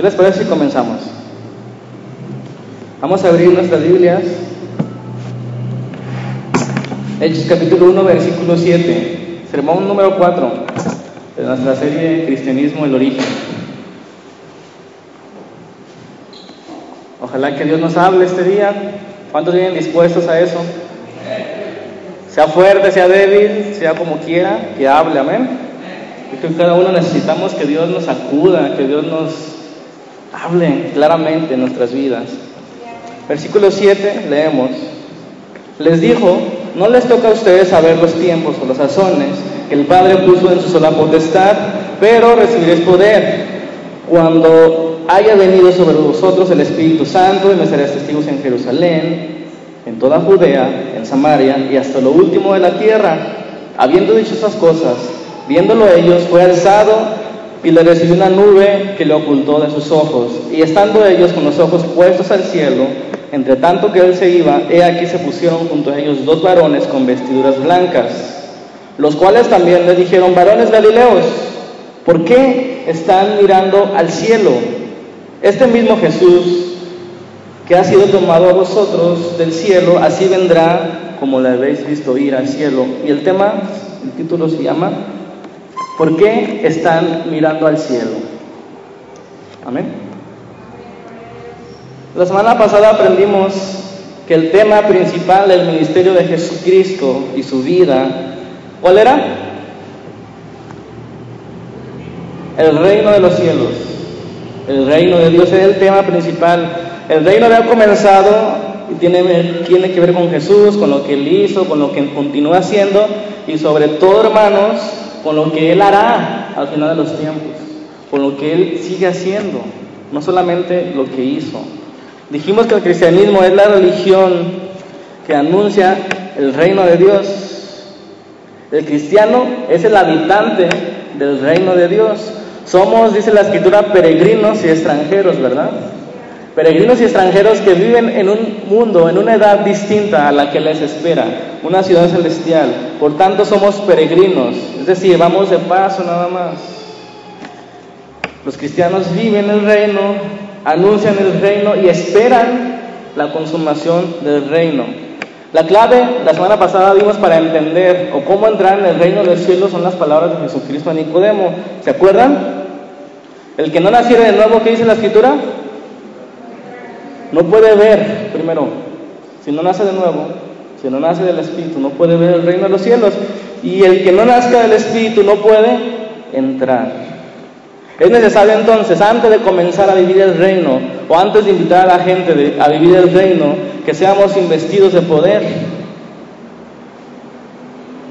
¿Qué les parece si comenzamos? Vamos a abrir nuestras Biblias. Hechos capítulo 1, versículo 7. Sermón número 4 de nuestra serie Cristianismo, el origen. Ojalá que Dios nos hable este día. ¿Cuántos vienen dispuestos a eso? Sea fuerte, sea débil, sea como quiera, que hable, amén. Y que cada uno necesitamos que Dios nos acuda, que Dios nos hable claramente en nuestras vidas. Versículo 7, leemos. Les dijo, no les toca a ustedes saber los tiempos o los sazones que el Padre puso en su sola potestad, pero recibiréis poder cuando haya venido sobre vosotros el Espíritu Santo y me seréis testigos en Jerusalén, en toda Judea, en Samaria y hasta lo último de la tierra. Habiendo dicho estas cosas, viéndolo ellos, fue alzado y le recibió una nube que le ocultó de sus ojos. Y estando ellos con los ojos puestos al cielo, entre tanto que él se iba, he aquí se pusieron junto a ellos dos varones con vestiduras blancas, los cuales también le dijeron, varones galileos, ¿por qué están mirando al cielo? Este mismo Jesús que ha sido tomado a vosotros del cielo, así vendrá como le habéis visto ir al cielo. Y el tema, el título se llama, ¿por qué están mirando al cielo? Amén. La semana pasada aprendimos que el tema principal del ministerio de Jesucristo y su vida, ¿cuál era? El reino de los cielos. El reino de Dios es el tema principal. El reino había comenzado y tiene, tiene que ver con Jesús, con lo que Él hizo, con lo que continúa haciendo y sobre todo, hermanos, con lo que Él hará al final de los tiempos, con lo que Él sigue haciendo, no solamente lo que hizo. Dijimos que el cristianismo es la religión que anuncia el reino de Dios. El cristiano es el habitante del reino de Dios. Somos, dice la escritura, peregrinos y extranjeros, ¿verdad? Peregrinos y extranjeros que viven en un mundo, en una edad distinta a la que les espera, una ciudad celestial. Por tanto, somos peregrinos, es decir, vamos de paso nada más. Los cristianos viven el reino, anuncian el reino y esperan la consumación del reino. La clave, la semana pasada vimos para entender o cómo entrar en el reino del cielo son las palabras de Jesucristo a Nicodemo. ¿Se acuerdan? El que no naciera de nuevo, ¿qué dice la escritura? No puede ver, primero, si no nace de nuevo, si no nace del Espíritu, no puede ver el reino de los cielos. Y el que no nazca del Espíritu no puede entrar. Es necesario entonces, antes de comenzar a vivir el reino, o antes de invitar a la gente a vivir el reino, que seamos investidos de poder.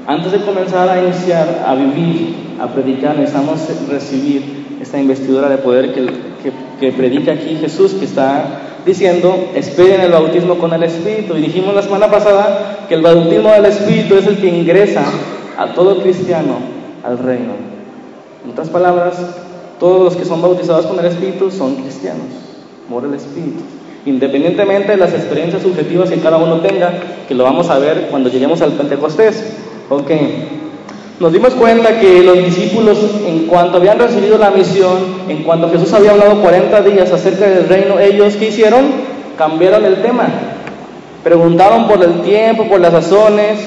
Antes de comenzar a iniciar, a vivir, a predicar, necesitamos recibir esta investidura de poder que, que, que predica aquí Jesús, que está diciendo, esperen el bautismo con el Espíritu. Y dijimos la semana pasada que el bautismo del Espíritu es el que ingresa a todo cristiano al reino. En otras palabras, todos los que son bautizados con el Espíritu son cristianos, por el Espíritu. Independientemente de las experiencias subjetivas que cada uno tenga, que lo vamos a ver cuando lleguemos al Pentecostés. Ok. Nos dimos cuenta que los discípulos, en cuanto habían recibido la misión, en cuanto Jesús había hablado 40 días acerca del reino, ellos, ¿qué hicieron? Cambiaron el tema. Preguntaron por el tiempo, por las razones,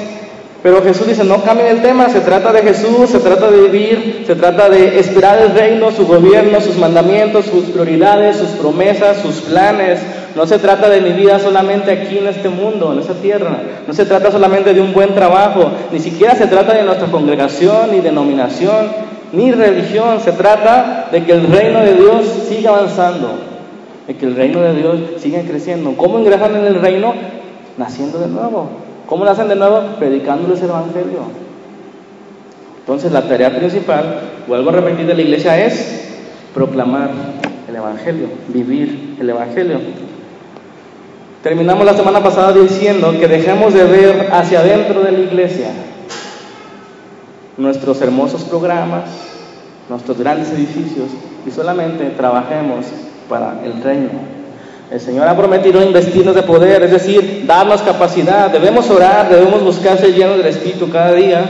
pero Jesús dice, no cambien el tema, se trata de Jesús, se trata de vivir, se trata de esperar el reino, su gobierno, sus mandamientos, sus prioridades, sus promesas, sus planes. No se trata de mi vida solamente aquí en este mundo, en esta tierra. No se trata solamente de un buen trabajo, ni siquiera se trata de nuestra congregación, ni denominación, ni religión. Se trata de que el reino de Dios siga avanzando, de que el reino de Dios siga creciendo. ¿Cómo ingresan en el reino? Naciendo de nuevo. ¿Cómo nacen de nuevo? Predicándoles el Evangelio. Entonces la tarea principal, vuelvo a repetir, de la iglesia es proclamar el Evangelio, vivir el Evangelio. Terminamos la semana pasada diciendo que dejemos de ver hacia adentro de la iglesia nuestros hermosos programas, nuestros grandes edificios y solamente trabajemos para el reino. El Señor ha prometido investirnos de poder, es decir, darnos capacidad. Debemos orar, debemos buscar ser llenos del Espíritu cada día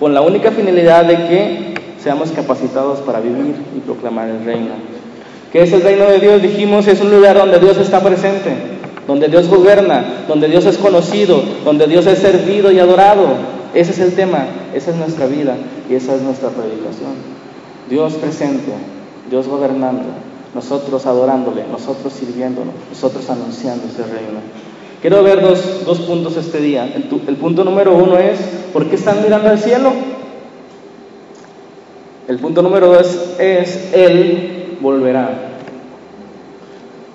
con la única finalidad de que seamos capacitados para vivir y proclamar el reino. ¿Qué es el reino de Dios? Dijimos, es un lugar donde Dios está presente, donde Dios gobierna, donde Dios es conocido, donde Dios es servido y adorado. Ese es el tema, esa es nuestra vida y esa es nuestra predicación. Dios presente, Dios gobernando, nosotros adorándole, nosotros sirviéndolo, nosotros anunciando ese reino. Quiero ver dos, dos puntos este día. El, el punto número uno es, ¿por qué están mirando al cielo? El punto número dos es, Él volverá.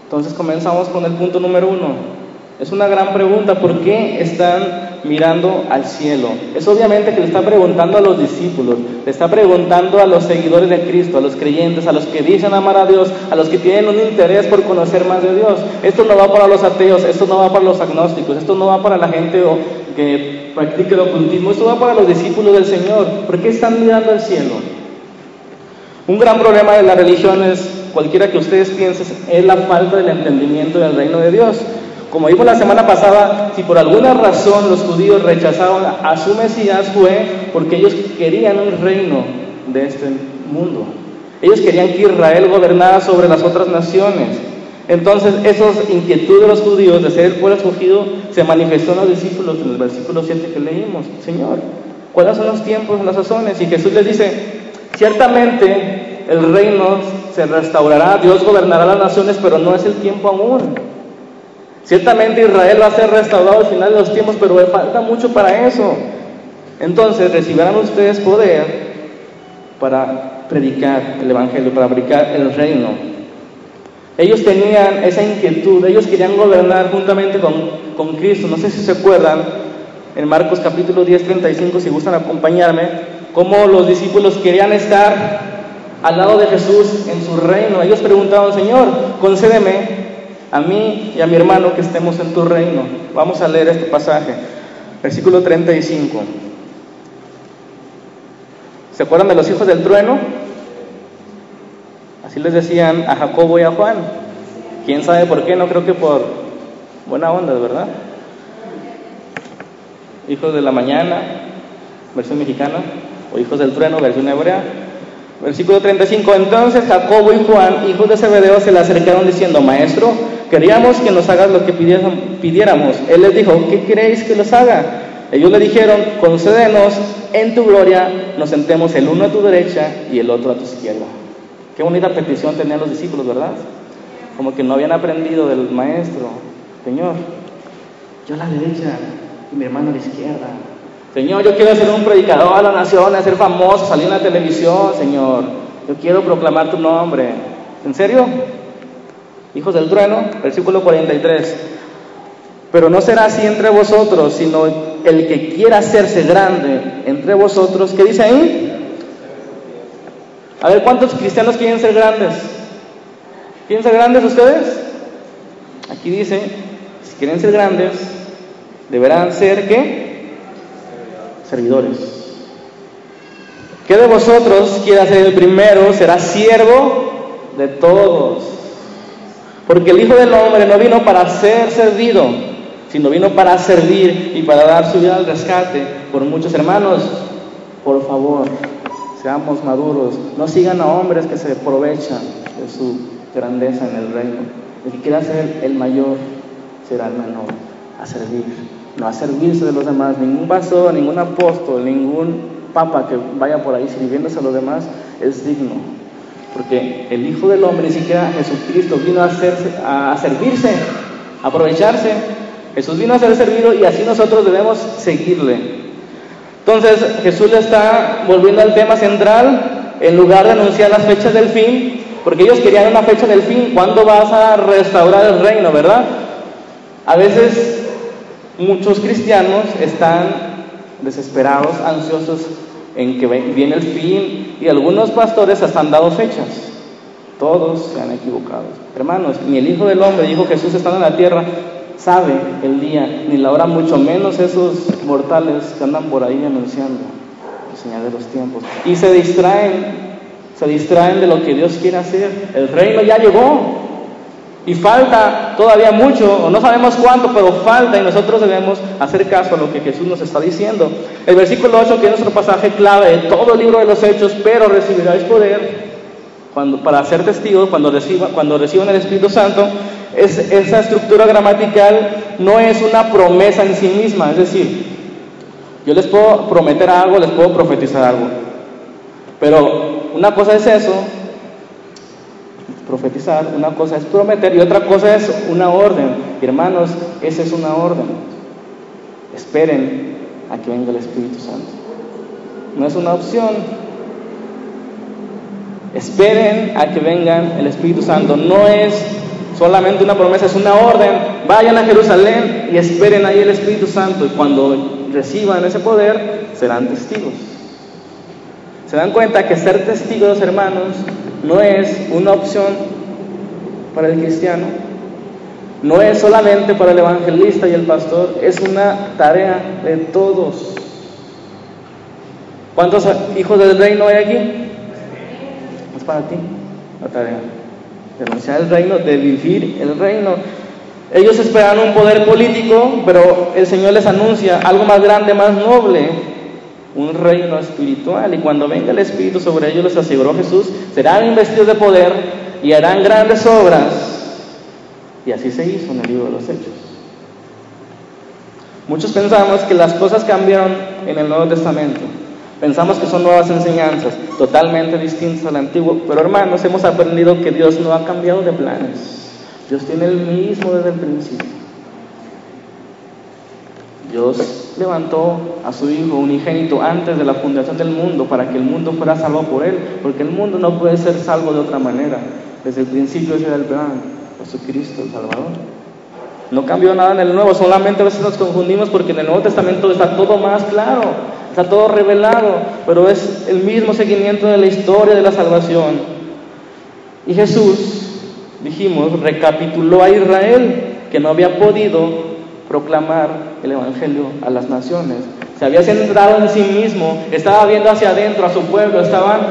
Entonces comenzamos con el punto número uno. Es una gran pregunta, ¿por qué están mirando al cielo? Es obviamente que le está preguntando a los discípulos, le está preguntando a los seguidores de Cristo, a los creyentes, a los que dicen amar a Dios, a los que tienen un interés por conocer más de Dios. Esto no va para los ateos, esto no va para los agnósticos, esto no va para la gente que practique el ocultismo, esto va para los discípulos del Señor. ¿Por qué están mirando al cielo? Un gran problema de las religiones, cualquiera que ustedes piensen, es la falta del entendimiento del reino de Dios. Como dijo la semana pasada, si por alguna razón los judíos rechazaron a su Mesías fue porque ellos querían un reino de este mundo. Ellos querían que Israel gobernara sobre las otras naciones. Entonces, esas inquietudes de los judíos de ser el pueblo escogido se manifestó en los discípulos en el versículo 7 que leímos. Señor, ¿cuáles son los tiempos, las sazones? Y Jesús les dice, ciertamente el reino se restaurará, Dios gobernará las naciones, pero no es el tiempo aún. Ciertamente Israel va a ser restaurado al final de los tiempos, pero falta mucho para eso. Entonces recibirán ustedes poder para predicar el Evangelio, para predicar el reino. Ellos tenían esa inquietud, ellos querían gobernar juntamente con, con Cristo. No sé si se acuerdan, en Marcos capítulo 10, 35, si gustan acompañarme, cómo los discípulos querían estar al lado de Jesús en su reino. Ellos preguntaban, Señor, concédeme a mí y a mi hermano que estemos en tu reino. Vamos a leer este pasaje, versículo 35. ¿Se acuerdan de los hijos del trueno? Así les decían a Jacobo y a Juan. ¿Quién sabe por qué? No creo que por buena onda, ¿verdad? Hijos de la mañana, versión mexicana, o hijos del trueno, versión hebrea. Versículo 35. Entonces Jacobo y Juan, hijos de Zebedeo, se le acercaron diciendo, Maestro, queríamos que nos hagas lo que pidiéramos. Él les dijo, ¿qué queréis que los haga? Ellos le dijeron, concédenos en tu gloria, nos sentemos el uno a tu derecha y el otro a tu izquierda. Qué bonita petición tenían los discípulos, ¿verdad? Como que no habían aprendido del maestro. Señor, yo a la derecha y mi hermano a la izquierda. Señor, yo quiero ser un predicador a la nación, ser famoso, salir en la televisión, Señor. Yo quiero proclamar tu nombre. ¿En serio? Hijos del trueno, versículo 43. Pero no será así entre vosotros, sino el que quiera hacerse grande entre vosotros. ¿Qué dice ahí? A ver, ¿cuántos cristianos quieren ser grandes? ¿Quieren ser grandes ustedes? Aquí dice, si quieren ser grandes, deberán ser qué? Servidores. ¿Qué de vosotros quiera ser el primero será siervo de todos? Porque el Hijo del Hombre no vino para ser servido, sino vino para servir y para dar su vida al rescate por muchos hermanos. Por favor, seamos maduros, no sigan a hombres que se aprovechan de su grandeza en el reino. El que quiera ser el mayor será el menor, a servir no a servirse de los demás, ningún pastor, ningún apóstol, ningún papa que vaya por ahí sirviéndose a los demás es digno. Porque el Hijo del Hombre, ni siquiera Jesucristo, vino a, a servirse, a aprovecharse. Jesús vino a ser servido y así nosotros debemos seguirle. Entonces Jesús le está volviendo al tema central en lugar de anunciar las fechas del fin, porque ellos querían una fecha del fin, ¿cuándo vas a restaurar el reino, verdad? A veces muchos cristianos están desesperados, ansiosos en que viene el fin y algunos pastores hasta han dado fechas. Todos se han equivocado. Hermanos, ni el Hijo del Hombre, dijo Jesús estando en la tierra, sabe el día ni la hora, mucho menos esos mortales que andan por ahí anunciando el señal de los tiempos. Y se distraen, se distraen de lo que Dios quiere hacer. El reino ya llegó, y falta todavía mucho, no sabemos cuánto, pero falta y nosotros debemos hacer caso a lo que Jesús nos está diciendo. El versículo 8, que es nuestro pasaje clave de todo el libro de los Hechos, pero recibiráis poder cuando, para ser testigos, cuando reciban, cuando reciban el Espíritu Santo, es, esa estructura gramatical no es una promesa en sí misma, es decir, yo les puedo prometer algo, les puedo profetizar algo, pero una cosa es eso, profetizar, una cosa es prometer y otra cosa es una orden. Hermanos, esa es una orden. Esperen a que venga el Espíritu Santo. No es una opción. Esperen a que venga el Espíritu Santo. No es solamente una promesa, es una orden. Vayan a Jerusalén y esperen ahí el Espíritu Santo. Y cuando reciban ese poder, serán testigos. ¿Se dan cuenta que ser testigos, hermanos, no es una opción para el cristiano? No es solamente para el evangelista y el pastor, es una tarea de todos. ¿Cuántos hijos del reino hay aquí? Es para ti la tarea de anunciar el reino, de vivir el reino. Ellos esperan un poder político, pero el Señor les anuncia algo más grande, más noble, un reino espiritual. Y cuando venga el Espíritu sobre ellos, les aseguró Jesús, serán investidos de poder y harán grandes obras. Y así se hizo en el libro de los Hechos. Muchos pensamos que las cosas cambiaron en el Nuevo Testamento. Pensamos que son nuevas enseñanzas, totalmente distintas al antiguo. Pero hermanos, hemos aprendido que Dios no ha cambiado de planes. Dios tiene el mismo desde el principio. Dios levantó a su Hijo unigénito antes de la fundación del mundo para que el mundo fuera salvo por Él, porque el mundo no puede ser salvo de otra manera. Desde el principio ese era el plan, Jesucristo el Salvador. No cambió nada en el Nuevo, solamente a veces nos confundimos porque en el Nuevo Testamento está todo más claro, está todo revelado, pero es el mismo seguimiento de la historia de la salvación. Y Jesús, dijimos, recapituló a Israel que no había podido proclamar el Evangelio a las naciones. Se había centrado en sí mismo, estaba viendo hacia adentro a su pueblo, estaban,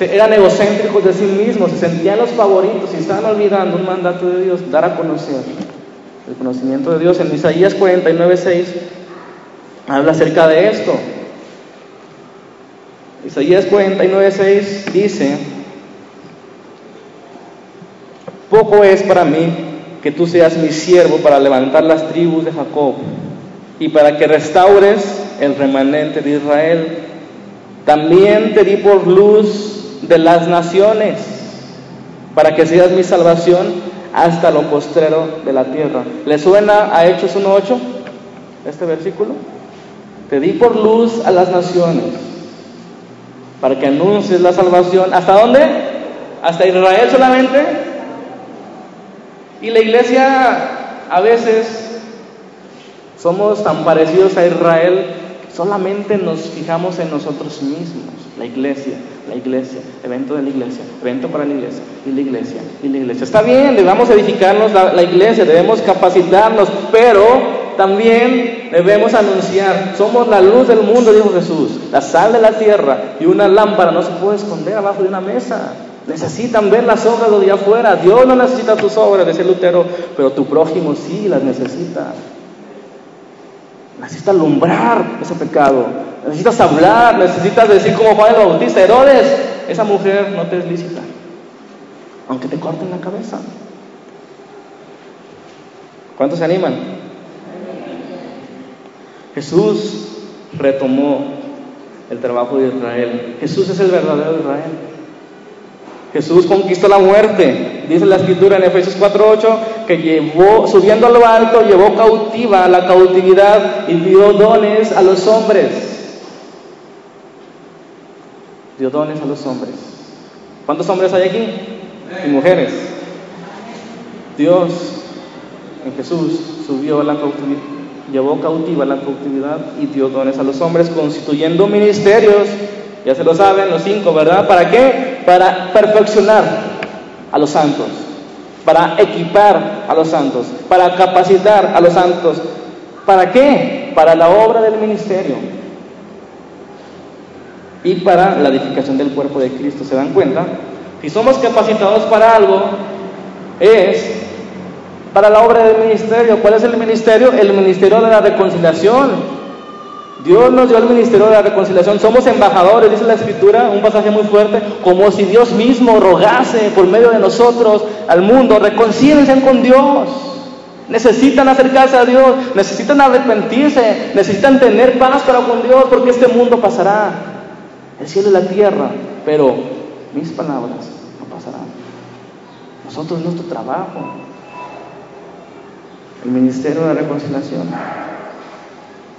eran egocéntricos de sí mismos, se sentían los favoritos y estaban olvidando un mandato de Dios, dar a conocer el conocimiento de Dios. En Isaías 49.6 habla acerca de esto. Isaías 49.6 dice, poco es para mí que tú seas mi siervo para levantar las tribus de Jacob y para que restaures el remanente de Israel. También te di por luz de las naciones, para que seas mi salvación hasta lo postrero de la tierra. ¿Le suena a Hechos 1.8 este versículo? Te di por luz a las naciones, para que anuncies la salvación. ¿Hasta dónde? ¿Hasta Israel solamente? Y la iglesia a veces somos tan parecidos a Israel, solamente nos fijamos en nosotros mismos. La iglesia, la iglesia, evento de la iglesia, evento para la iglesia, y la iglesia, y la iglesia. Está bien, debemos edificarnos la, la iglesia, debemos capacitarnos, pero también debemos anunciar, somos la luz del mundo, dijo Jesús, la sal de la tierra y una lámpara no se puede esconder abajo de una mesa. Necesitan ver las obras de afuera. Dios no necesita tus obras, decía Lutero, pero tu prójimo sí las necesita. Necesitas alumbrar ese pecado. Necesitas hablar, necesitas decir como Juan el Bautista, Herodes, esa mujer no te es lícita, aunque te corten la cabeza. ¿Cuántos se animan? Jesús retomó el trabajo de Israel. Jesús es el verdadero Israel. Jesús conquistó la muerte. Dice la escritura en Efesios 4:8 que llevó, subiendo a lo alto, llevó cautiva la cautividad y dio dones a los hombres. Dio dones a los hombres. ¿Cuántos hombres hay aquí? Y mujeres. Dios en Jesús subió la cautividad, llevó cautiva la cautividad y dio dones a los hombres, constituyendo ministerios ya se lo saben los cinco, ¿verdad? ¿Para qué? Para perfeccionar a los santos, para equipar a los santos, para capacitar a los santos. ¿Para qué? Para la obra del ministerio y para la edificación del cuerpo de Cristo. ¿Se dan cuenta? Si somos capacitados para algo, es para la obra del ministerio. ¿Cuál es el ministerio? El ministerio de la reconciliación Dios nos dio el ministerio de la reconciliación. Somos embajadores, dice la escritura, un pasaje muy fuerte, como si Dios mismo rogase por medio de nosotros al mundo, reconcílense con Dios. Necesitan acercarse a Dios, necesitan arrepentirse, necesitan tener paz para con Dios, porque este mundo pasará, el cielo y la tierra, pero mis palabras no pasarán. Nosotros nuestro trabajo, el ministerio de la reconciliación.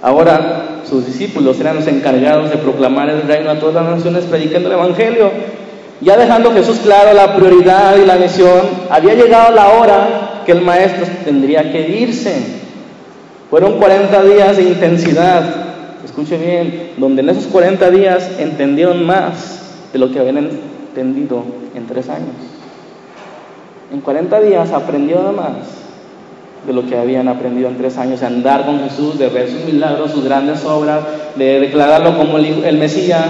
Ahora sus discípulos eran los encargados de proclamar el reino a todas las naciones predicando el Evangelio. Ya dejando Jesús claro la prioridad y la misión, había llegado la hora que el maestro tendría que irse. Fueron 40 días de intensidad, escuche bien, donde en esos 40 días entendieron más de lo que habían entendido en tres años. En 40 días aprendieron más de lo que habían aprendido en tres años, de andar con Jesús, de ver sus milagros, sus grandes obras, de declararlo como el, Mesías.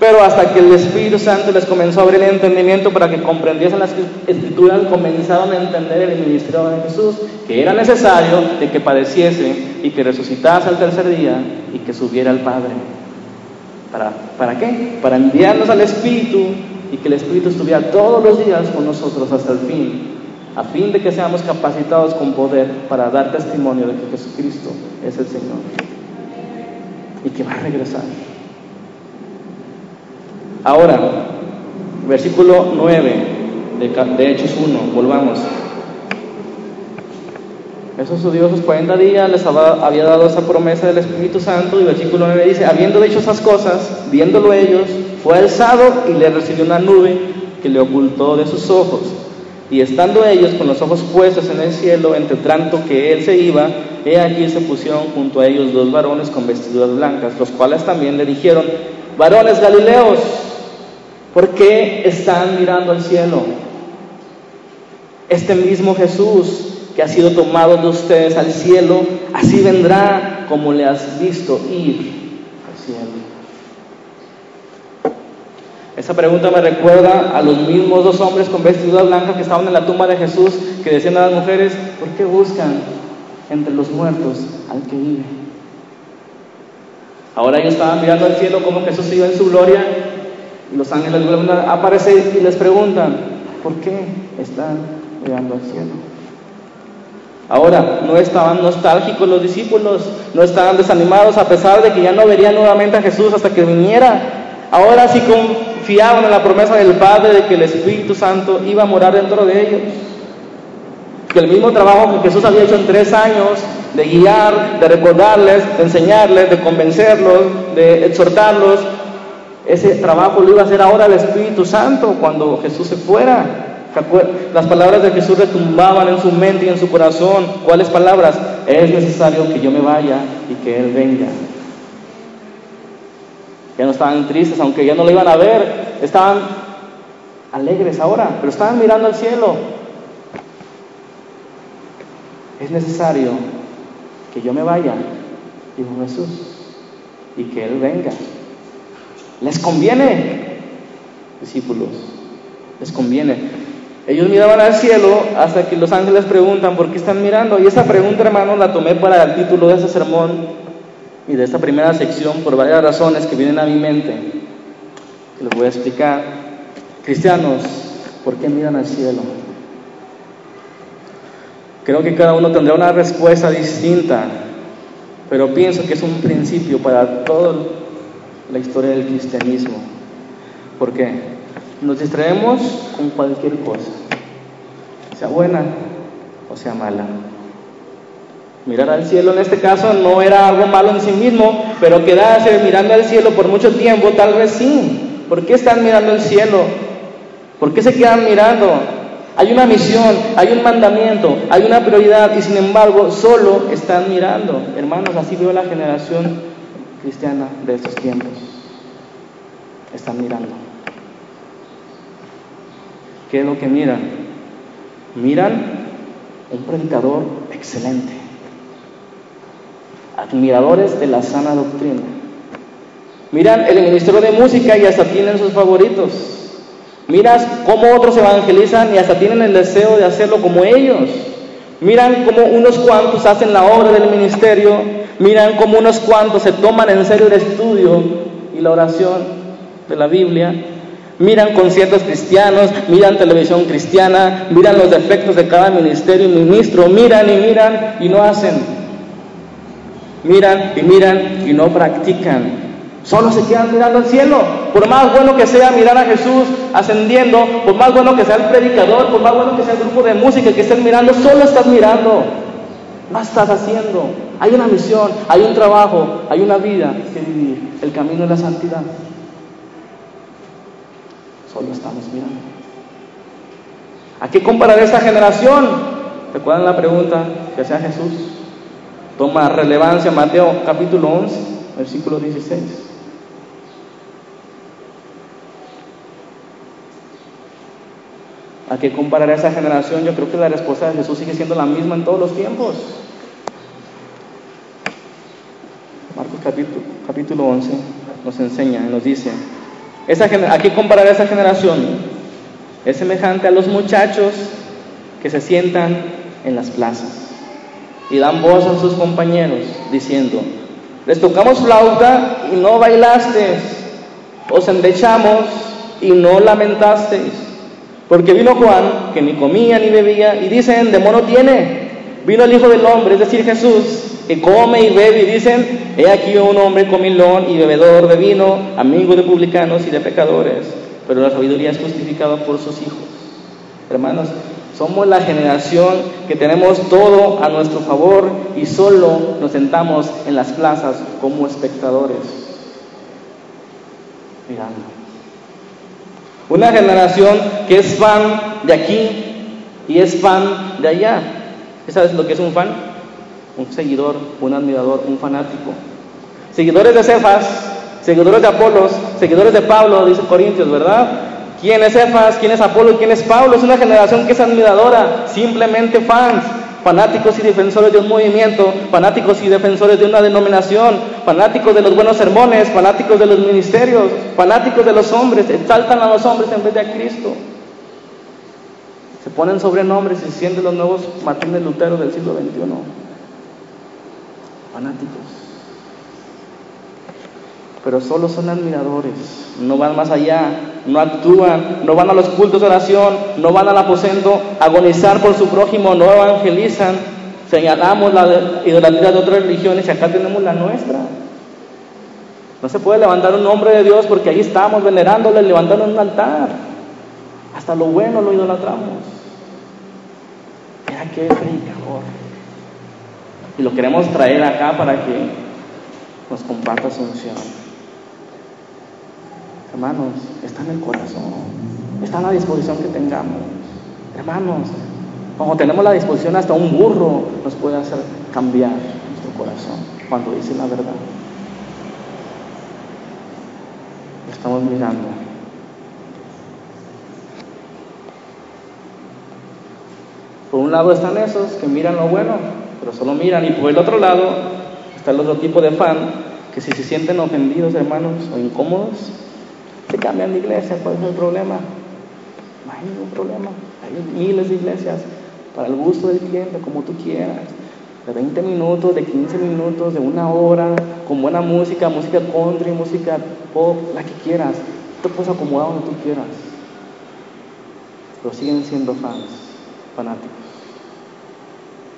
Pero hasta que el Espíritu Santo les comenzó a abrir el entendimiento para que comprendiesen las escrituras, comenzaron a entender el ministerio de Jesús, que era necesario de que padeciese y que resucitase al tercer día y que subiera al Padre. ¿Para, ¿Para qué? Para enviarnos al Espíritu y que el Espíritu estuviera todos los días con nosotros hasta el fin a fin de que seamos capacitados con poder para dar testimonio de que Jesucristo es el Señor y que va a regresar. Ahora, versículo 9 de, Hechos 1, volvamos. Esos sus 40 días les había dado esa promesa del Espíritu Santo y versículo 9 dice, habiendo dicho esas cosas, viéndolo ellos, fue alzado y le recibió una nube que le ocultó de sus ojos. Y estando ellos con los ojos puestos en el cielo, entre tanto que él se iba, he allí se pusieron junto a ellos dos varones con vestiduras blancas, los cuales también le dijeron, varones galileos, ¿por qué están mirando al cielo? Este mismo Jesús que ha sido tomado de ustedes al cielo, así vendrá como le has visto ir al cielo. Esa pregunta me recuerda a los mismos dos hombres con vestiduras blancas que estaban en la tumba de Jesús, que decían a las mujeres, ¿por qué buscan entre los muertos al que vive? Ahora ellos estaban mirando al cielo como Jesús iba en su gloria y los ángeles vuelven a aparecer y les preguntan, ¿por qué están mirando al cielo? Ahora, no estaban nostálgicos los discípulos, no estaban desanimados a pesar de que ya no verían nuevamente a Jesús hasta que viniera. Ahora sí confiaban en la promesa del Padre de que el Espíritu Santo iba a morar dentro de ellos. Que el mismo trabajo que Jesús había hecho en tres años, de guiar, de recordarles, de enseñarles, de convencerlos, de exhortarlos, ese trabajo lo iba a hacer ahora el Espíritu Santo cuando Jesús se fuera. Las palabras de Jesús retumbaban en su mente y en su corazón. ¿Cuáles palabras? Es necesario que yo me vaya y que Él venga. Ya no estaban tristes, aunque ya no lo iban a ver, estaban alegres ahora, pero estaban mirando al cielo. Es necesario que yo me vaya, dijo Jesús, y que Él venga. Les conviene, discípulos, les conviene. Ellos miraban al cielo hasta que los ángeles preguntan, ¿por qué están mirando? Y esa pregunta, hermano, la tomé para el título de ese sermón y de esta primera sección por varias razones que vienen a mi mente, que les voy a explicar. Cristianos, ¿por qué miran al cielo? Creo que cada uno tendrá una respuesta distinta, pero pienso que es un principio para toda la historia del cristianismo. ¿Por qué? Nos distraemos con cualquier cosa, sea buena o sea mala. Mirar al cielo en este caso no era algo malo en sí mismo, pero quedarse mirando al cielo por mucho tiempo tal vez sí. ¿Por qué están mirando el cielo? ¿Por qué se quedan mirando? Hay una misión, hay un mandamiento, hay una prioridad y sin embargo solo están mirando. Hermanos, así veo la generación cristiana de estos tiempos. Están mirando. ¿Qué es lo que miran? Miran un predicador excelente admiradores de la sana doctrina. Miran el ministerio de música y hasta tienen sus favoritos. Miras cómo otros evangelizan y hasta tienen el deseo de hacerlo como ellos. Miran cómo unos cuantos hacen la obra del ministerio, miran como unos cuantos se toman en serio el estudio y la oración de la Biblia, miran conciertos cristianos, miran televisión cristiana, miran los defectos de cada ministerio y ministro, miran y miran y no hacen, miran y miran y no practican. Solo se quedan mirando al cielo. Por más bueno que sea mirar a Jesús ascendiendo, por más bueno que sea el predicador, por más bueno que sea el grupo de música que estén mirando, solo estás mirando. No estás haciendo. Hay una misión, hay un trabajo, hay una vida que vivir. El camino de la santidad. Solo estamos mirando. ¿A qué comparar esta generación? ¿Recuerdan la pregunta que hacía Jesús? Toma relevancia Mateo capítulo 11, versículo 16. ¿A qué comparar esa generación? Yo creo que la respuesta de Jesús sigue siendo la misma en todos los tiempos. Marcos capítulo, capítulo 11 nos enseña nos dice, esa, ¿a qué comparar esa generación? Es semejante a los muchachos que se sientan en las plazas y dan voz a sus compañeros diciendo, les tocamos flauta y no bailasteis, os endechamos y no lamentasteis. Porque vino Juan, que ni comía ni bebía, y dicen, demonio tiene. Vino el Hijo del Hombre, es decir, Jesús, que come y bebe, y dicen, he aquí un hombre comilón y bebedor de vino, amigo de publicanos y de pecadores. Pero la sabiduría es justificada por sus hijos. Hermanos, somos la generación que tenemos todo a nuestro favor y solo nos sentamos en las plazas como espectadores, mirando. Una generación que es fan de aquí y es fan de allá. ¿Sabes lo que es un fan? Un seguidor, un admirador, un fanático. Seguidores de Cefas, seguidores de Apolos, seguidores de Pablo, dice Corintios, ¿verdad? ¿Quién es Cefas? ¿Quién es Apolo? ¿Quién es Pablo? Es una generación que es admiradora, simplemente fans fanáticos y defensores de un movimiento, fanáticos y defensores de una denominación, fanáticos de los buenos sermones, fanáticos de los ministerios, fanáticos de los hombres, exaltan a los hombres en vez de a Cristo. Se ponen sobrenombres y sienten los nuevos Martínez Lutero del siglo XXI. Fanáticos. Pero solo son admiradores, no van más allá, no actúan, no van a los cultos de oración, no van al aposento a agonizar por su prójimo, no evangelizan. Señalamos la idolatría de otras religiones y acá tenemos la nuestra. No se puede levantar un nombre de Dios porque ahí estamos venerándole, levantando un altar. Hasta lo bueno lo idolatramos. Mira qué predicador. Y lo queremos traer acá para que nos comparta su unción. Hermanos, está en el corazón, está en la disposición que tengamos. Hermanos, como tenemos la disposición, hasta un burro nos puede hacer cambiar nuestro corazón cuando dice la verdad. Estamos mirando. Por un lado están esos que miran lo bueno, pero solo miran, y por el otro lado está el otro tipo de fan que si se sienten ofendidos, hermanos, o incómodos, se cambian de iglesia, ¿cuál es el problema? No hay ningún problema. Hay miles de iglesias para el gusto del cliente, como tú quieras. De 20 minutos, de 15 minutos, de una hora, con buena música, música country, música pop, la que quieras. Tú puedes acomodar donde tú quieras. Pero siguen siendo fans, fanáticos.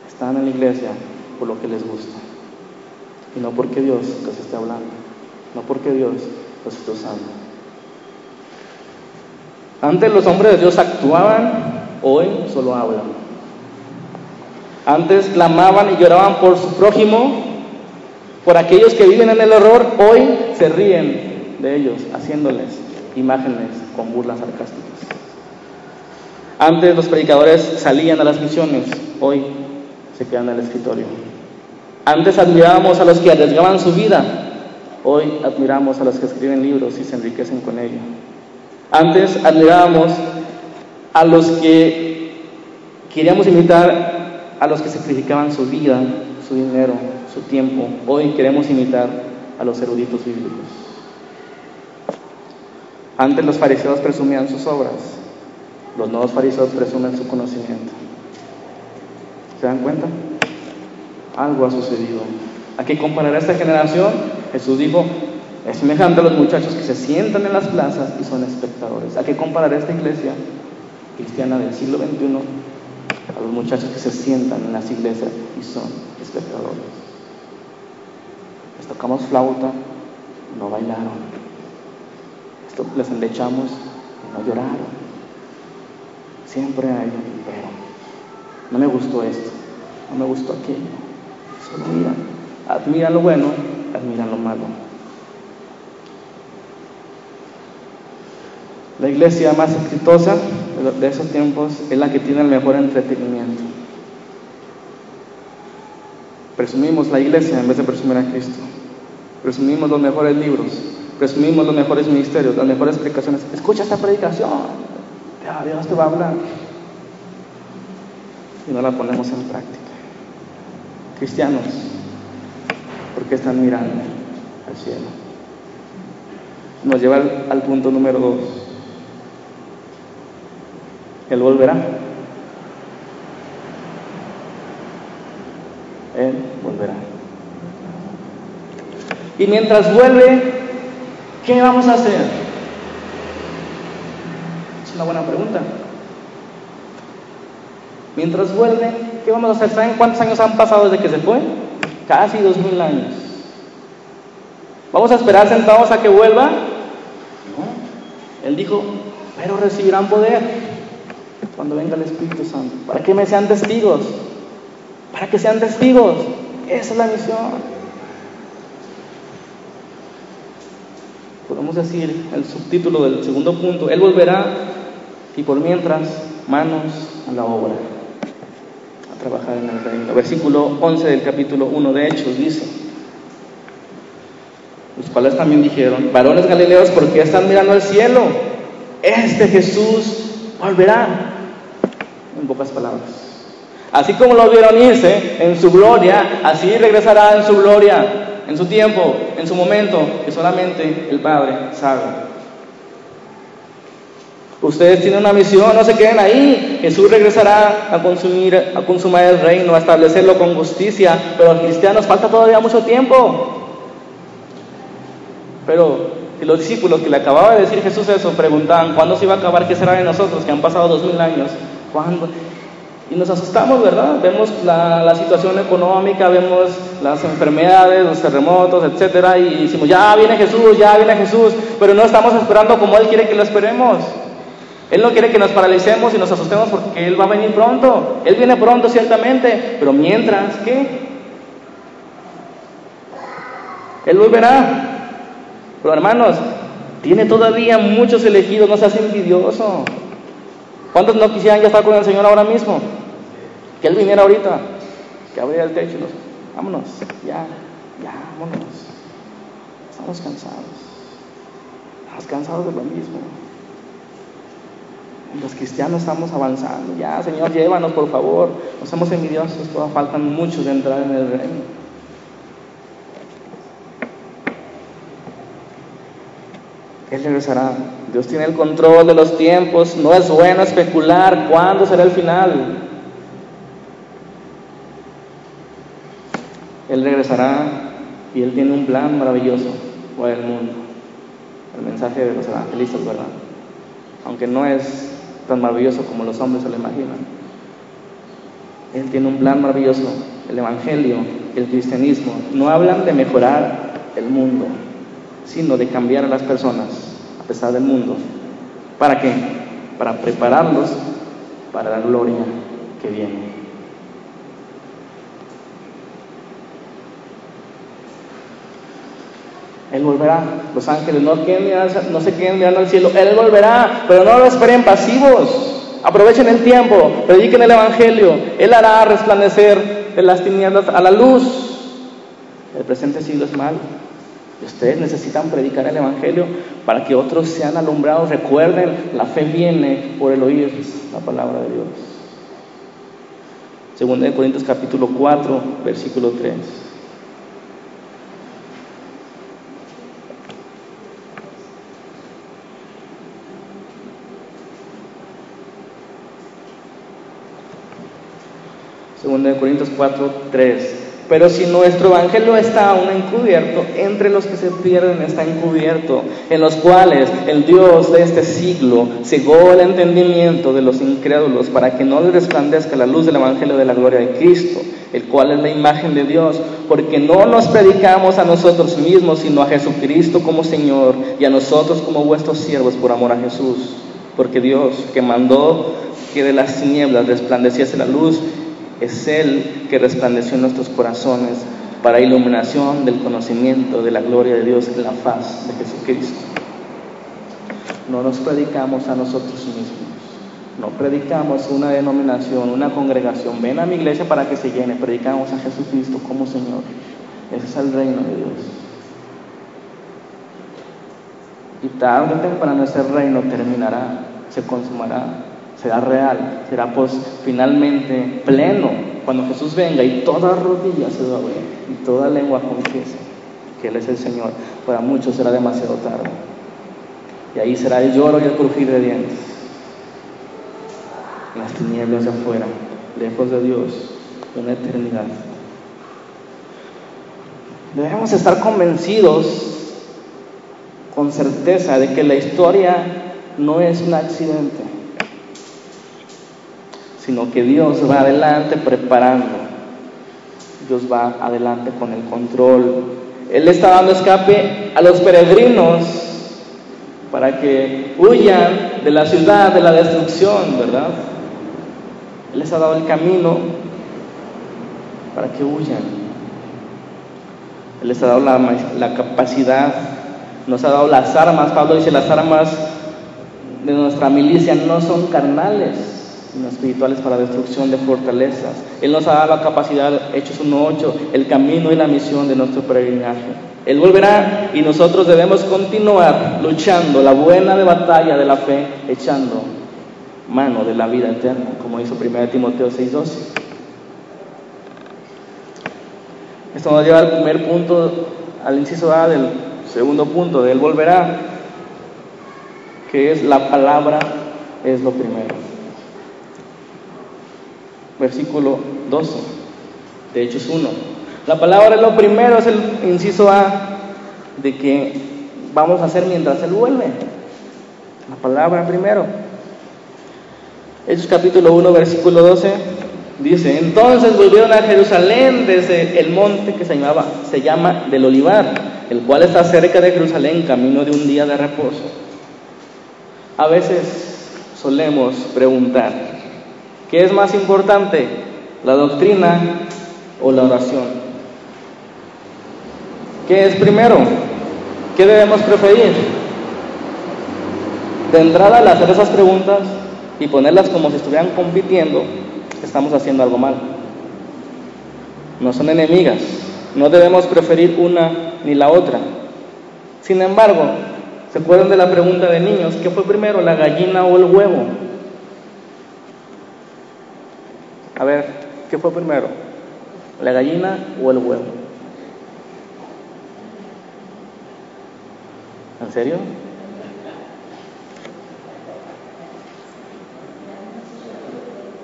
Están en la iglesia por lo que les gusta. Y no porque Dios les esté hablando. No porque Dios los esté usando. Antes los hombres de Dios actuaban, hoy solo hablan. Antes clamaban y lloraban por su prójimo, por aquellos que viven en el horror, hoy se ríen de ellos, haciéndoles imágenes con burlas sarcásticas. Antes los predicadores salían a las misiones, hoy se quedan en el escritorio. Antes admirábamos a los que arriesgaban su vida, hoy admiramos a los que escriben libros y se enriquecen con ello. Antes admirábamos a los que queríamos imitar a los que sacrificaban su vida, su dinero, su tiempo. Hoy queremos imitar a los eruditos bíblicos. Antes los fariseos presumían sus obras, los nuevos fariseos presumen su conocimiento. ¿Se dan cuenta? Algo ha sucedido. ¿A qué comparará esta generación? Jesús dijo, es semejante a los muchachos que se sientan en las plazas y son espectadores. ¿A qué comparará esta iglesia cristiana del siglo XXI? A los muchachos que se sientan en las iglesias y son espectadores. Les tocamos flauta, no bailaron. Les endechamos y no lloraron. Siempre hay un pero. No me gustó esto, no me gustó aquello. Solo miran, admiran lo bueno, admiran lo malo. La iglesia más exitosa de esos tiempos es la que tiene el mejor entretenimiento. Presumimos la iglesia en vez de presumir a Cristo. Presumimos los mejores libros, presumimos los mejores ministerios, las mejores explicaciones. Escucha esta predicación, Dios te va a hablar. Y no la ponemos en práctica. Cristianos, ¿por qué están mirando al cielo? Nos lleva al, punto número dos. Él volverá. Él volverá. Y mientras vuelve, ¿qué vamos a hacer? una buena pregunta. Mientras vuelve, ¿qué vamos a hacer? ¿Saben cuántos años han pasado desde que se fue? Casi dos mil años. ¿Vamos a esperar sentados a que vuelva? No. Él dijo, pero recibirán poder cuando venga el Espíritu Santo. Para que me sean testigos. Para que sean testigos. Esa es la misión. Podemos decir el subtítulo del segundo punto, Él volverá y por mientras, manos a la obra, a trabajar en el reino. Versículo 11 del capítulo 1 de Hechos dice, los cuales también dijeron, varones galileos, ¿por qué están mirando al cielo? Este Jesús volverá, en pocas palabras. Así como lo vieron irse en su gloria, así regresará en su gloria, en su tiempo, en su momento, que solamente el Padre sabe. Ustedes tienen una misión, no se queden ahí. Jesús regresará a consumir, a consumar el reino, a establecerlo con justicia. Pero a los cristianos falta todavía mucho tiempo. Pero si los discípulos que le acababa de decir Jesús eso preguntaban, ¿cuándo se iba a acabar? ¿Qué será de nosotros? Que han pasado dos mil años. ¿Cuándo? Y nos asustamos, ¿verdad? Vemos la, la, situación económica, vemos las enfermedades, los terremotos, etcétera, y decimos, ya viene Jesús, ya viene Jesús, pero no estamos esperando como Él quiere que lo esperemos. Él no quiere que nos paralicemos y nos asustemos porque Él va a venir pronto. Él viene pronto, ciertamente, pero mientras, ¿qué? Él volverá. Pero hermanos, tiene todavía muchos elegidos, no seas envidioso. ¿Cuántos no quisieran ya estar con el Señor ahora mismo? Que Él viniera ahorita, que abriera el techo vámonos, ya, ya, vámonos. Estamos cansados. Estamos cansados de lo mismo. Los cristianos estamos avanzando. Ya, Señor, llévanos, por favor. No somos envidiosos, todavía faltan muchos de entrar en el reino. Él regresará. Dios tiene el control de los tiempos. No es bueno especular cuándo será el final. Él regresará y Él tiene un plan maravilloso para el mundo. El mensaje de los evangelistas, ¿verdad? Aunque no es tan maravilloso como los hombres se lo imaginan. Él tiene un plan maravilloso. El Evangelio, el cristianismo, no hablan de mejorar el mundo, sino de cambiar a las personas pesar del mundo. ¿Para qué? Para prepararlos para la gloria que viene. Él volverá. Los ángeles no, no se queden mirando al cielo. Él volverá, pero no lo esperen pasivos. Aprovechen el tiempo, prediquen el Evangelio. Él hará resplandecer de las tinieblas a la luz. El presente siglo es malo. Ustedes necesitan predicar el Evangelio para que otros sean alumbrados. Recuerden, la fe viene por el oír la palabra de Dios. Segundo de Corintios capítulo 4, versículo 3. de Corintios 4, 3. Pero si nuestro evangelio está aún encubierto, entre los que se pierden está encubierto, en los cuales el Dios de este siglo cegó el entendimiento de los incrédulos para que no les resplandezca la luz del evangelio de la gloria de Cristo, el cual es la imagen de Dios, porque no nos predicamos a nosotros mismos, sino a Jesucristo como Señor y a nosotros como vuestros siervos por amor a Jesús. Porque Dios que mandó que de las tinieblas resplandeciese la luz, es Él que resplandeció en nuestros corazones para iluminación del conocimiento de la gloria de Dios en la faz de Jesucristo. No nos predicamos a nosotros mismos, no predicamos una denominación, una congregación. Ven a mi iglesia para que se llene, predicamos a Jesucristo como Señor. Ese es el reino de Dios. Y tarde o temprano ese reino terminará, se consumará será real, será pues finalmente pleno cuando Jesús venga y toda rodilla se doble y toda lengua confiese que Él es el Señor. Para muchos será demasiado tarde. Y ahí será el lloro y el crujir de dientes. En las tinieblas de afuera, lejos de Dios, una eternidad. Debemos estar convencidos con certeza de que la historia no es un accidente sino que Dios va adelante preparando. Dios va adelante con el control. Él está dando escape a los peregrinos para que huyan de la ciudad, de la destrucción, ¿verdad? Él les ha dado el camino para que huyan. Él les ha dado la, la capacidad, nos ha dado las armas. Pablo dice, las armas de nuestra milicia no son carnales, espirituales para destrucción de fortalezas. Él nos ha dado la capacidad, Hechos 1.8, el camino y la misión de nuestro peregrinaje. Él volverá y nosotros debemos continuar luchando la buena de batalla de la fe, echando mano de la vida eterna, como hizo 1 Timoteo 6.12. Esto nos lleva al primer punto, al inciso A del segundo punto, de Él volverá, que es la palabra es lo primero versículo 12 de Hechos 1. La palabra es lo primero, es el inciso A de que vamos a hacer mientras Él vuelve. La palabra primero. Hechos capítulo 1, versículo 12 dice, entonces volvieron a Jerusalén desde el monte que se, llamaba, se llama del Olivar, el cual está cerca de Jerusalén, camino de un día de reposo. A veces solemos preguntar, ¿Qué es más importante, la doctrina o la oración? ¿Qué es primero? ¿Qué debemos preferir? De entrada, al hacer esas preguntas y ponerlas como si estuvieran compitiendo, estamos haciendo algo mal. No son enemigas, no debemos preferir una ni la otra. Sin embargo, ¿se acuerdan de la pregunta de niños? ¿Qué fue primero, la gallina o el huevo? A ver, ¿qué fue primero? ¿La gallina o el huevo? ¿En serio?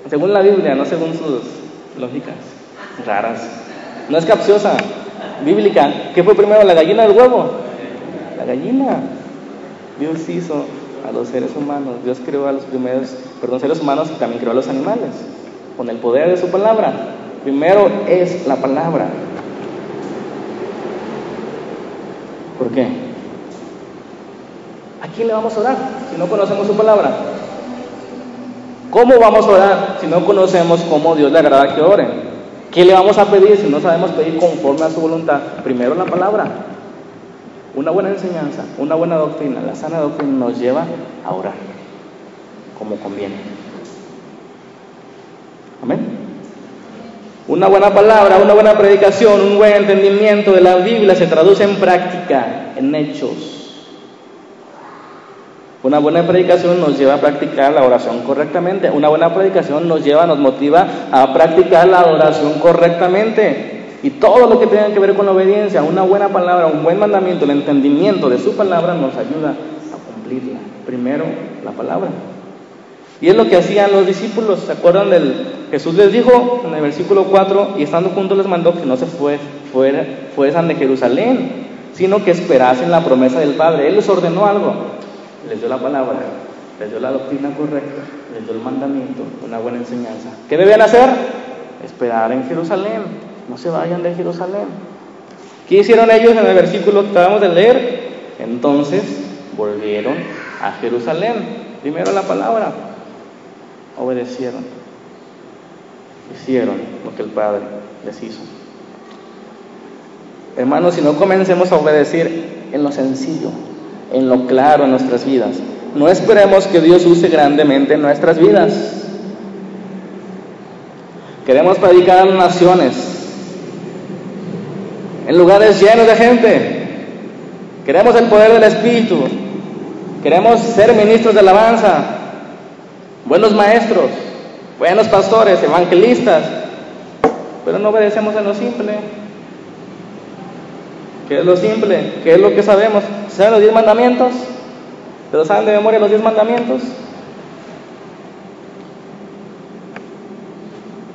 Según la Biblia, no según sus lógicas raras. No es capciosa, bíblica. ¿Qué fue primero, la gallina o el huevo? La gallina. Dios hizo a los seres humanos. Dios creó a los primeros, perdón, seres humanos y también creó a los animales con el poder de su palabra. Primero es la palabra. ¿Por qué? ¿A quién le vamos a orar si no conocemos su palabra? ¿Cómo vamos a orar si no conocemos cómo Dios le agrada que oren? ¿Qué le vamos a pedir si no sabemos pedir conforme a su voluntad? Primero la palabra. Una buena enseñanza, una buena doctrina, la sana doctrina nos lleva a orar como conviene. Amén. Una buena palabra, una buena predicación, un buen entendimiento de la Biblia se traduce en práctica, en hechos. Una buena predicación nos lleva a practicar la oración correctamente. Una buena predicación nos lleva, nos motiva a practicar la oración correctamente. Y todo lo que tenga que ver con la obediencia, una buena palabra, un buen mandamiento, el entendimiento de su palabra nos ayuda a cumplirla. Primero, la palabra. Y es lo que hacían los discípulos, ¿se acuerdan del Jesús les dijo en el versículo 4, y estando juntos les mandó que no se fue, fuera, fueran de Jerusalén, sino que esperasen la promesa del Padre. Él les ordenó algo, les dio la palabra, les dio la doctrina correcta, les dio el mandamiento, una buena enseñanza. ¿Qué debían hacer? Esperar en Jerusalén, no se vayan de Jerusalén. ¿Qué hicieron ellos en el versículo que acabamos de leer? Entonces volvieron a Jerusalén. Primero la palabra, obedecieron, hicieron lo que el Padre les hizo. Hermanos, si no comencemos a obedecer en lo sencillo, en lo claro en nuestras vidas, no esperemos que Dios use grandemente en nuestras vidas. Queremos predicar a las naciones, en lugares llenos de gente. Queremos el poder del Espíritu. Queremos ser ministros de alabanza, buenos maestros, buenos pastores, evangelistas, pero no obedecemos en lo simple. ¿Qué es lo simple? ¿Qué es lo que sabemos? ¿Saben los diez mandamientos? ¿Pero saben de memoria los diez mandamientos?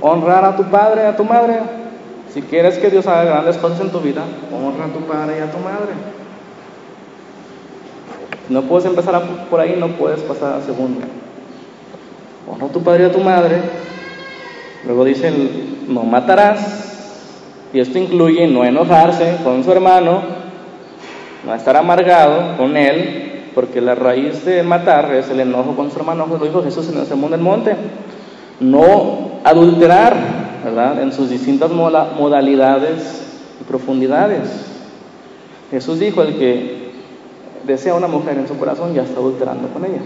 Honrar a tu padre y a tu madre. Si quieres que Dios haga grandes cosas en tu vida, honra a tu padre y a tu madre. No puedes empezar por ahí, no puedes pasar al segundo. Honra a tu padre y a tu madre. Luego dice, no matarás. Y esto incluye no enojarse con su hermano, no estar amargado con él, porque la raíz de matar es el enojo con su hermano, lo dijo Jesús en el sermón del monte. No adulterar, ¿verdad? En sus distintas modalidades y profundidades. Jesús dijo, el que desea una mujer en su corazón ya está adulterando con ella.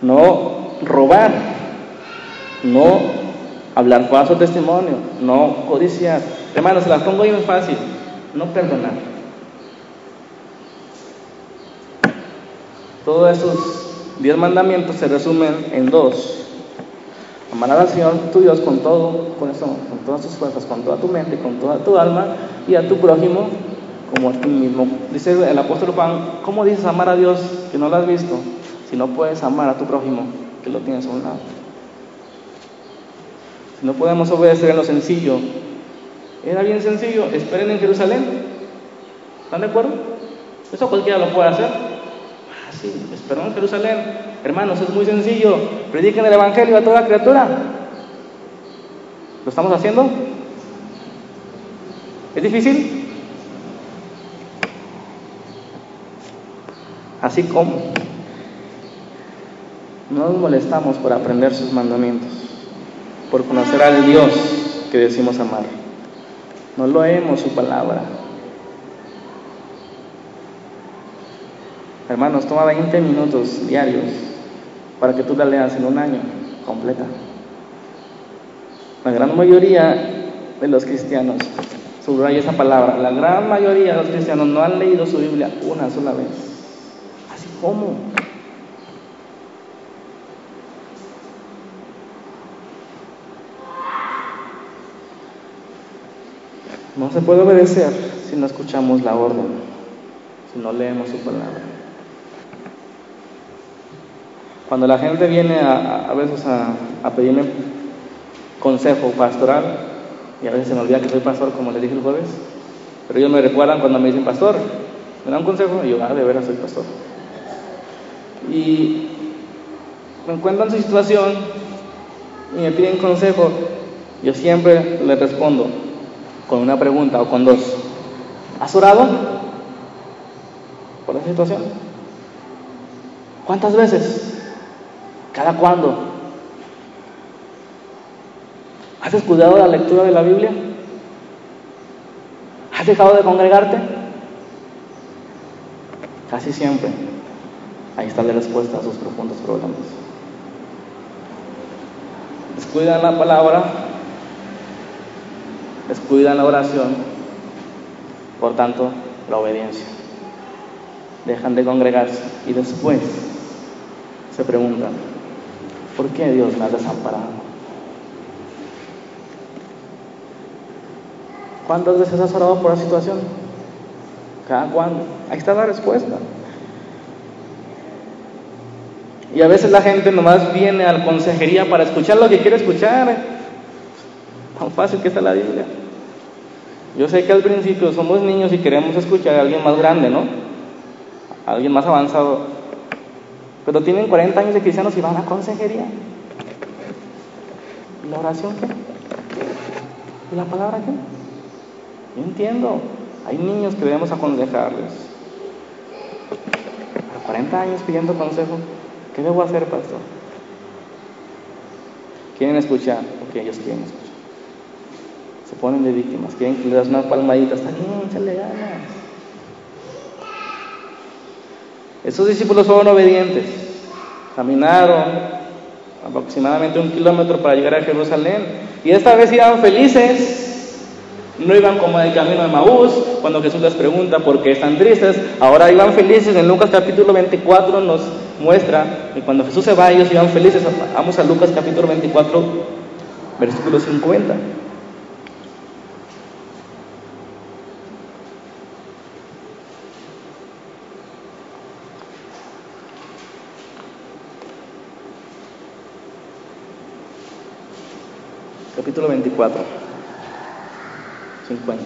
No robar, no hablar falso testimonio, no codiciar. Hermanos, se las pongo muy fácil, no perdonar. Todos esos diez mandamientos se resumen en dos. Amar al Señor tu Dios con todo, con, con todas tus fuerzas, con toda tu mente, con toda tu alma y a tu prójimo como a ti mismo. Dice el apóstol Juan, ¿cómo dices amar a Dios que no lo has visto si no puedes amar a tu prójimo que lo tienes a un lado? Si no podemos obedecer en lo sencillo, era bien sencillo, esperen en Jerusalén. ¿Están de acuerdo? Eso cualquiera lo puede hacer. Ah, sí, esperen en Jerusalén. Hermanos, es muy sencillo. Prediquen el Evangelio a toda criatura. ¿Lo estamos haciendo? ¿Es difícil? Así como no nos molestamos por aprender sus mandamientos, por conocer al Dios que decimos amar. No lo leemos su palabra. Hermanos, toma 20 minutos diarios para que tú la leas en un año completa. La gran mayoría de los cristianos, subraya esa palabra, la gran mayoría de los cristianos no han leído su Biblia una sola vez. Así como. No se puede obedecer si no escuchamos la orden, si no leemos su palabra. Cuando la gente viene a, veces a, pedirme consejo pastoral, y a veces se me olvida que soy pastor, como les dije el jueves, pero ellos me recuerdan cuando me dicen pastor, me dan un consejo, y yo, ah, de veras soy pastor. Y me encuentran en su situación y me piden consejo, yo siempre les respondo con una pregunta o con dos. ¿Has orado por esa situación? ¿Cuántas veces? ¿Cada cuándo? ¿Has descuidado la lectura de la Biblia? ¿Has dejado de congregarte? Casi siempre. Ahí está la respuesta a sus profundos problemas. Descuidan la palabra, descuidan la oración, por tanto, la obediencia. Dejan de congregarse y después se preguntan, ¿Por qué Dios me ha desamparado? ¿Cuántas veces has orado por la situación? ¿Cada cuándo? Ahí está la respuesta. Y a veces la gente nomás viene a la consejería para escuchar lo que quiere escuchar. Tan fácil que está la Biblia. Yo sé que al principio somos niños y queremos escuchar a alguien más grande, ¿no? Alguien más avanzado. Pero tienen 40 años de cristianos y van a consejería. ¿Y la oración qué? ¿Y la palabra qué? Yo entiendo. Hay niños que debemos aconsejarles. A 40 años pidiendo consejo, ¿qué debo hacer, pastor? Quieren escuchar, porque ellos quieren escuchar. Se ponen de víctimas, quieren que les das una palmadita, está bien, échale ganas. Esos discípulos fueron obedientes, caminaron aproximadamente un kilómetro para llegar a Jerusalén y esta vez iban felices no iban como en el camino de Maús, cuando Jesús les pregunta por qué están tristes. Ahora iban felices. En Lucas capítulo 24 nos muestra que cuando Jesús se va, ellos iban felices. Vamos a Lucas capítulo 24, versículo 50. Capítulo 24. 50.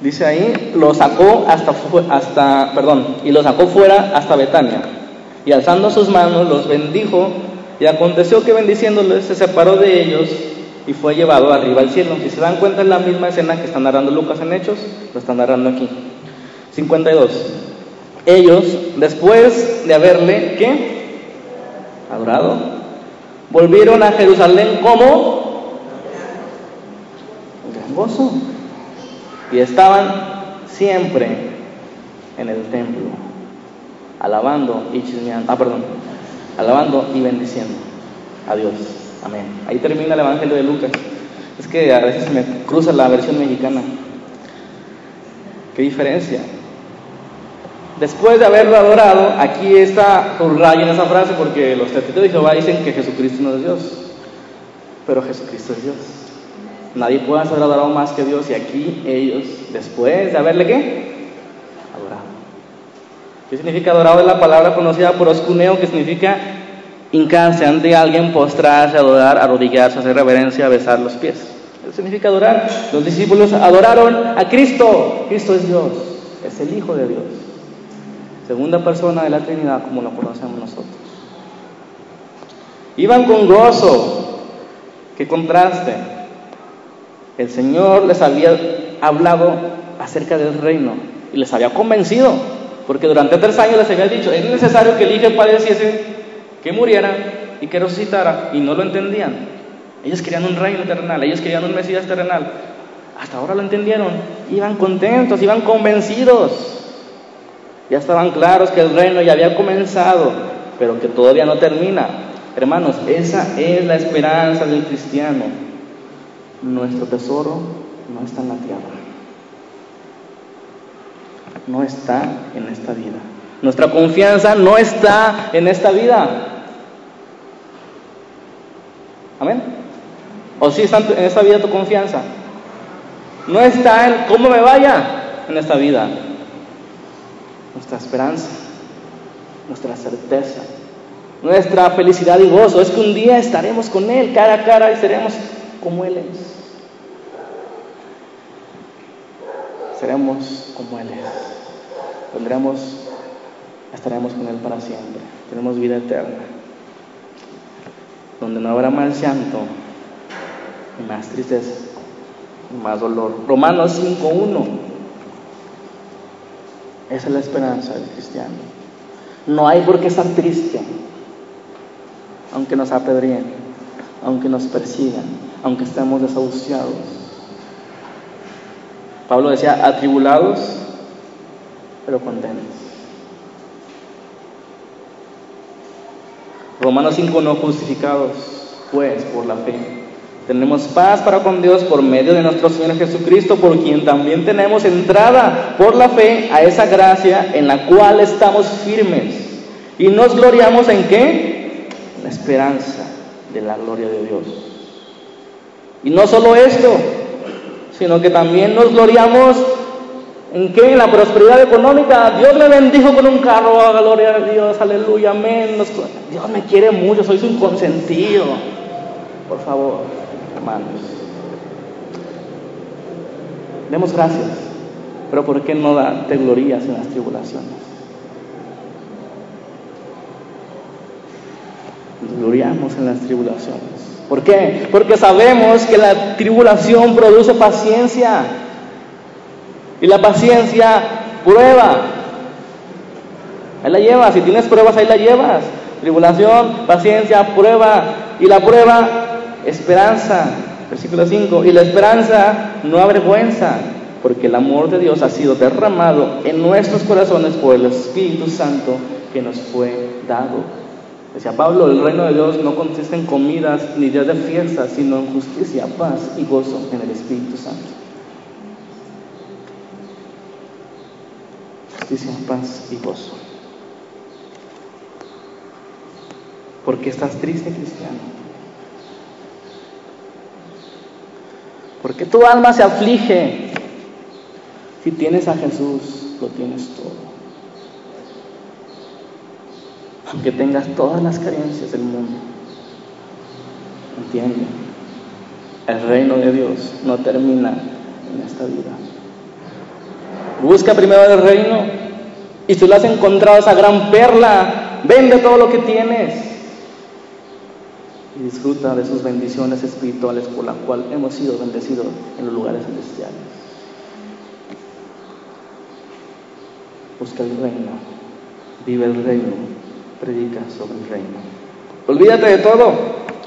Dice ahí, lo sacó hasta, hasta, perdón, y lo sacó fuera hasta Betania. Y alzando sus manos los bendijo, y aconteció que bendiciéndoles se separó de ellos y fue llevado arriba al cielo. Si se dan cuenta es la misma escena que está narrando Lucas en Hechos, lo está narrando aquí. 52. Ellos, después de haberle, ¿qué? Adorado, volvieron a Jerusalén como gozo. Y estaban siempre en el templo, alabando y chismeando, ah, alabando y bendiciendo a Dios. Amén. Ahí termina el Evangelio de Lucas. Es que a veces me cruza la versión mexicana. ¿Qué diferencia? Después de haberlo adorado, aquí está rayo en esa frase porque los testigos de Jehová dicen que Jesucristo no es Dios, pero Jesucristo es Dios. Nadie puede ser adorado más que Dios y aquí ellos, después de haberle qué? Adorado. ¿Qué significa adorado? Es la palabra conocida por oscuneo, que significa hincarse ante alguien, postrarse, adorar, arrodillarse, hacer reverencia, besar los pies. Eso significa adorar. Los discípulos adoraron a Cristo. Cristo es Dios, es el Hijo de Dios. Segunda persona de la Trinidad como lo conocemos nosotros. Iban con gozo. Qué contraste el Señor les había hablado acerca del reino y les había convencido, porque durante tres años les había dicho, es necesario que el Hijo padeciese, que muriera y que resucitara, y no lo entendían. Ellos querían un reino terrenal, ellos querían un Mesías terrenal. Hasta ahora lo entendieron, iban contentos, iban convencidos. Ya estaban claros que el reino ya había comenzado, pero que todavía no termina. Hermanos, esa es la esperanza del cristiano nuestro tesoro no está en la tierra, no está en esta vida. Nuestra confianza no está en esta vida. Amén. ¿O sí está en esta vida tu confianza? No está en cómo me vaya en esta vida. Nuestra esperanza, nuestra certeza, nuestra felicidad y gozo es que un día estaremos con Él cara a cara y seremos como Él es. Seremos como Él es. Tendremos, estaremos con Él para siempre. Tenemos vida eterna. Donde no habrá más llanto, y más tristeza, y más dolor. Romanos 5.1. Esa es la esperanza del cristiano. No hay por qué estar triste, aunque nos apedreen, aunque nos persigan, aunque estemos desahuciados. Pablo decía, atribulados, pero contentos. Romanos 5, no justificados, pues por la fe. Tenemos paz para con Dios por medio de nuestro Señor Jesucristo, por quien también tenemos entrada por la fe a esa gracia en la cual estamos firmes. Y nos gloriamos en qué? En la esperanza de la gloria de Dios. Y no solo esto, sino que también nos gloriamos ¿En qué? En la prosperidad económica. Dios me bendijo con un carro, oh, gloria a Dios, aleluya, amén. Dios me quiere mucho, soy un consentido. Por favor, hermanos. Demos gracias, pero ¿por qué no te glorías en las tribulaciones? Gloriamos en las tribulaciones. ¿Por qué? Porque sabemos que la tribulación produce paciencia. Y la paciencia prueba. Ahí la llevas. Si tienes pruebas, ahí la llevas. Tribulación, paciencia, prueba. Y la prueba, esperanza. Versículo 5. Y la esperanza no avergüenza, porque el amor de Dios ha sido derramado en nuestros corazones por el Espíritu Santo que nos fue dado. Decía Pablo, el reino de Dios no consiste en comidas ni días de fiesta, sino en justicia, paz y gozo en el Espíritu Santo. Justicia, paz y gozo. ¿Por qué estás triste, cristiano? ¿Por qué tu alma se aflige? Si tienes a Jesús, lo tienes todo aunque tengas todas las carencias del mundo. Entiende, el reino de Dios no termina en esta vida. Busca primero el reino y si lo has encontrado esa gran perla, vende todo lo que tienes y disfruta de sus bendiciones espirituales por las cuales hemos sido bendecidos en los lugares celestiales. Busca el reino, vive el reino predica sobre el reino. Olvídate de todo,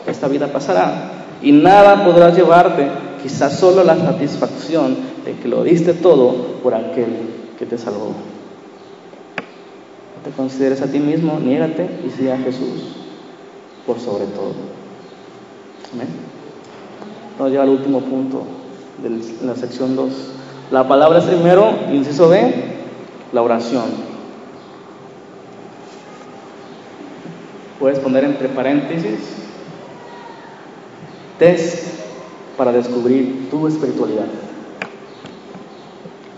esta vida pasará y nada podrás llevarte, quizás solo la satisfacción de que lo diste todo por aquel que te salvó. No te consideres a ti mismo, niégate y sigue a Jesús por sobre todo. Nos lleva al último punto de la sección 2. La palabra es primero, inciso B, la oración. Puedes poner entre paréntesis test para descubrir tu espiritualidad.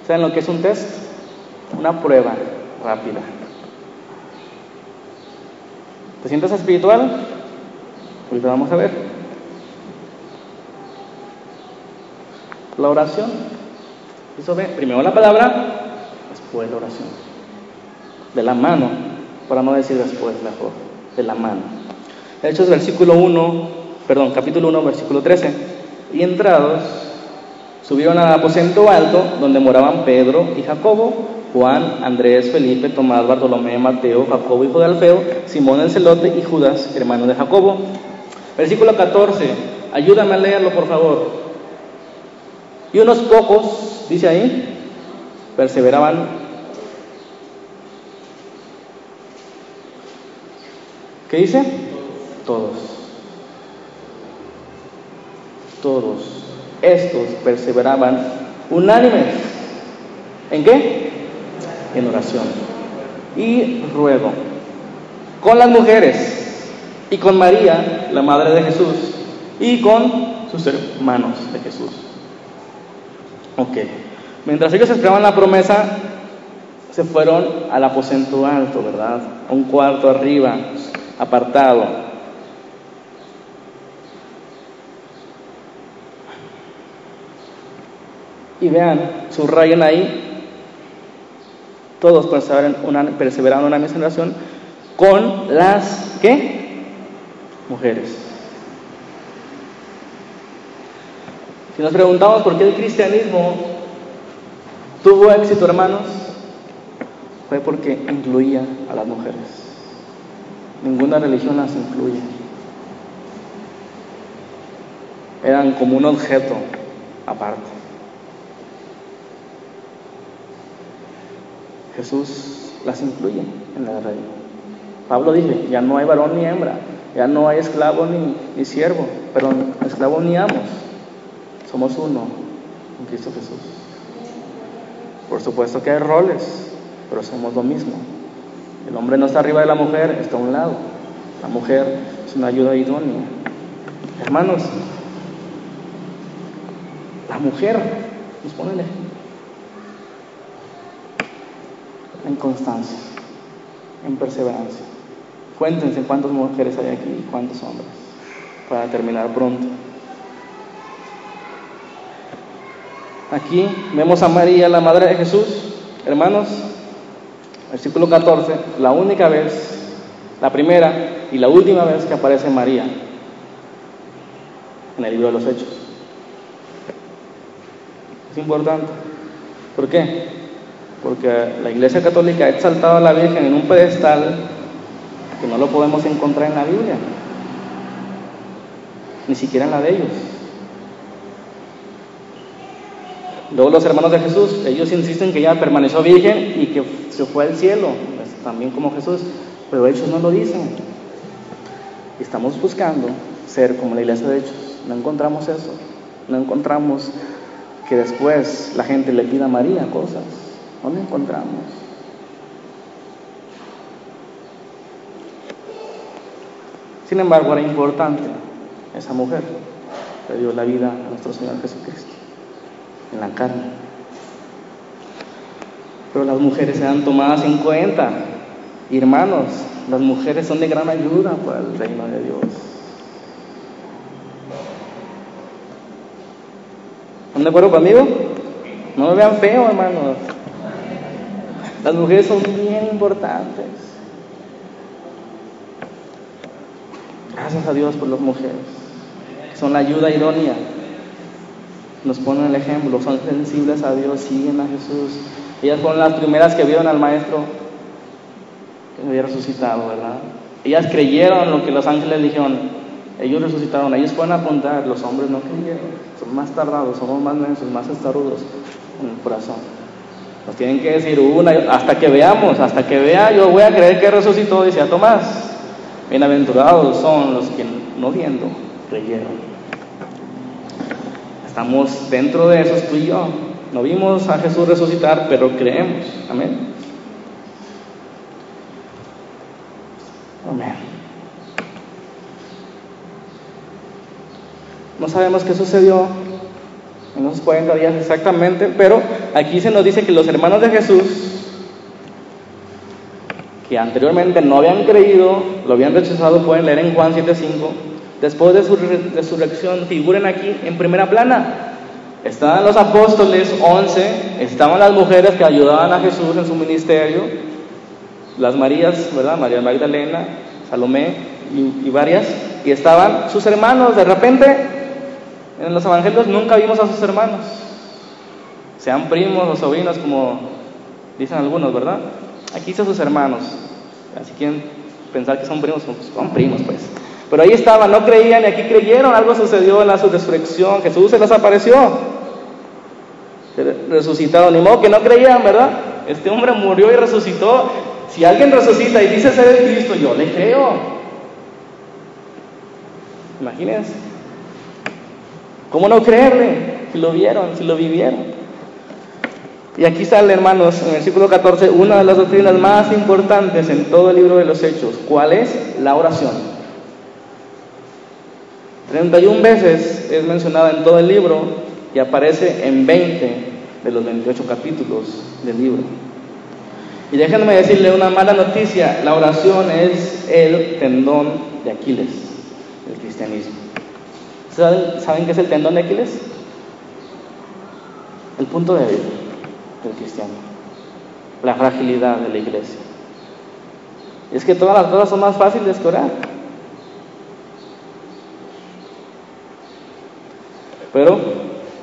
¿Saben lo que es un test? Una prueba rápida. ¿Te sientes espiritual? Ahorita vamos a ver. La oración. Eso ve, primero la palabra, después la oración. De la mano, para no decir después mejor de la mano. Hechos versículo 1, perdón, capítulo 1, versículo 13. Y entrados, subieron al aposento alto donde moraban Pedro y Jacobo, Juan, Andrés, Felipe, Tomás, Bartolomé, Mateo, Jacobo, hijo de Alfeo, Simón el celote y Judas, hermano de Jacobo. Versículo 14, ayúdame a leerlo por favor. Y unos pocos, dice ahí, perseveraban ¿Qué dice? Todos. Todos. Estos perseveraban unánimes. ¿En qué? En oración. Y ruego. Con las mujeres y con María, la madre de Jesús, y con sus hermanos de Jesús. Ok. Mientras ellos esperaban la promesa, se fueron al aposento alto, ¿verdad? A un cuarto arriba, apartado. Y vean, subrayen ahí, todos perseveraron una, perseveraron una misma relación con las, ¿qué? Mujeres. Si nos preguntamos por qué el cristianismo tuvo éxito, hermanos, fue porque incluía a las mujeres. Ninguna religión las incluye. Eran como un objeto aparte. Jesús las incluye en la reina. Pablo dice, ya no hay varón ni hembra, ya no hay esclavo ni, siervo, pero esclavo ni amos. Somos uno en Cristo Jesús. Por supuesto que hay roles, pero somos lo mismo. El hombre no está arriba de la mujer, está a un lado. La mujer es una ayuda idónea. Hermanos, la mujer nos pone el ejemplo. en constancia, en perseverancia. Cuéntense cuántas mujeres hay aquí y cuántos hombres, para terminar pronto. Aquí vemos a María, la madre de Jesús, hermanos, versículo 14, la única vez, la primera y la última vez que aparece María en el libro de los Hechos. Es importante. ¿Por qué? Porque la Iglesia Católica ha exaltado a la Virgen en un pedestal que no lo podemos encontrar en la Biblia, ni siquiera en la de ellos. Luego los hermanos de Jesús, ellos insisten que ella permaneció virgen y que se fue al cielo, pues, también como Jesús, pero ellos no lo dicen. Estamos buscando ser como la iglesia de Hechos. No encontramos eso. No encontramos que después la gente le pida a María cosas. No lo encontramos. Sin embargo, era importante esa mujer que dio la vida a nuestro Señor Jesucristo en la carne. Pero las mujeres sean tomadas en cuenta. hermanos, las mujeres son de gran ayuda para el reino de Dios. ¿Están de acuerdo conmigo? No me vean feo, hermanos. Las mujeres son bien importantes. Gracias a Dios por las mujeres. Son la ayuda idónea nos ponen el ejemplo, son sensibles a Dios, siguen a Jesús. Ellas fueron las primeras que vieron al Maestro que había resucitado, ¿verdad? Ellas creyeron lo que los ángeles dijeron. Ellos resucitaron, ellos pueden apuntar, los hombres no creyeron. Son más tardados, somos más mensos, más estarudos en el corazón. Nos tienen que decir una, hasta que veamos, hasta que vea, yo voy a creer que resucitó, decía Tomás. Bienaventurados son los que no viendo creyeron. Estamos dentro de eso, tú y yo. No vimos a Jesús resucitar, pero creemos. Amén. Amén. No sabemos qué sucedió en esos 40 días exactamente, pero aquí se nos dice que los hermanos de Jesús, que anteriormente no habían creído, lo habían rechazado, pueden leer en Juan 7:5 después de su resurrección, figuren aquí en primera plana. Estaban los apóstoles, 11, estaban las mujeres que ayudaban a Jesús en su ministerio, las Marías, ¿verdad? María Magdalena, Salomé y, y varias, y estaban sus hermanos. De repente, en los evangelios nunca vimos a sus hermanos, sean primos o sobrinos, como dicen algunos, ¿verdad? Aquí dice sus hermanos, así quieren pensar que son primos, son primos, pues. Pero ahí estaban, no creían y aquí creyeron, algo sucedió en la resurrección, Jesús se les apareció. Ni modo que no creían, ¿verdad? Este hombre murió y resucitó. Si alguien resucita y dice ser el Cristo, yo le creo. Imagínense. ¿Cómo no creerle? Si lo vieron, si lo vivieron. Y aquí sale, hermanos, en el versículo 14, una de las doctrinas más importantes en todo el libro de los Hechos. ¿Cuál es? La oración. 31 veces es mencionada en todo el libro y aparece en 20 de los 28 capítulos del libro. Y déjenme decirle una mala noticia, la oración es el tendón de Aquiles del cristianismo. ¿Saben, qué es el tendón de Aquiles? El punto débil del cristiano, la fragilidad de la iglesia. Es que todas las cosas son más fáciles que orar. Pero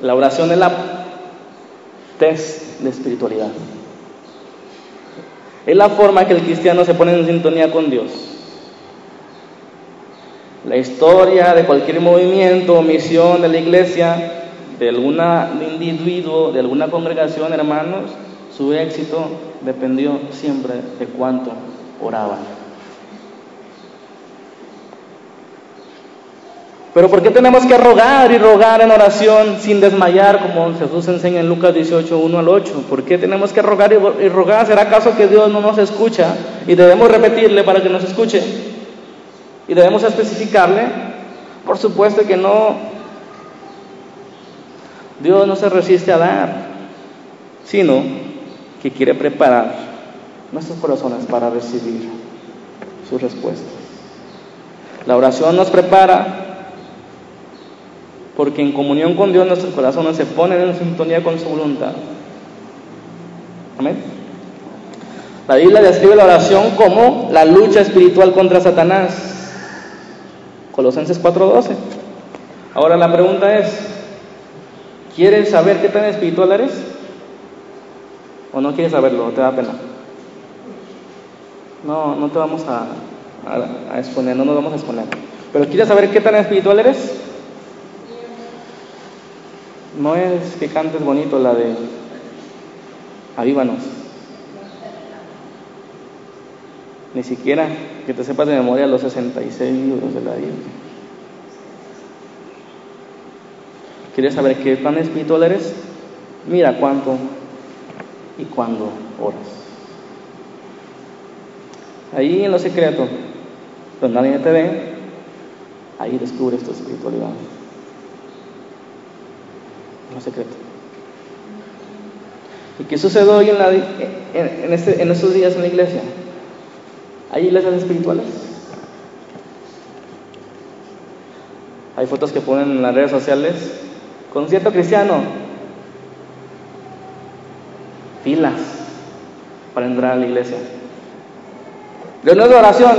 la oración es la test de espiritualidad. Es la forma que el cristiano se pone en sintonía con Dios. La historia de cualquier movimiento o misión de la iglesia, de algún individuo, de alguna congregación, hermanos, su éxito dependió siempre de cuánto oraban. Pero ¿por qué tenemos que rogar y rogar en oración sin desmayar, como Jesús enseña en Lucas 18, 1 al 8? ¿Por qué tenemos que rogar y rogar? ¿Será acaso que Dios no nos escucha y debemos repetirle para que nos escuche? ¿Y debemos especificarle? Por supuesto que no. Dios no se resiste a dar, sino que quiere preparar nuestros corazones para recibir sus respuestas. La oración nos prepara porque en comunión con Dios nuestros corazones se ponen en sintonía con su voluntad. Amén. La Biblia describe la oración como la lucha espiritual contra Satanás. Colosenses 4:12. Ahora la pregunta es, ¿quieres saber qué tan espiritual eres? ¿O no quieres saberlo? ¿Te da pena? No, no te vamos a, a, exponer, no nos vamos a exponer. Pero ¿quieres saber qué tan espiritual eres? No es que cantes bonito la de Avívanos. Ni siquiera que te sepas de memoria los 66 libros de la Biblia. ¿Quieres saber qué tan espiritual eres? Mira cuánto y cuándo oras. Ahí en lo secreto, donde nadie te ve, ahí descubres tu espiritualidad. En lo secreto. ¿Y qué sucede hoy en, la, en, este, en estos días en la iglesia? ¿Hay iglesias espirituales? Hay fotos que ponen en las redes sociales. Concierto cristiano. Filas para entrar a la iglesia. Reunión de oración,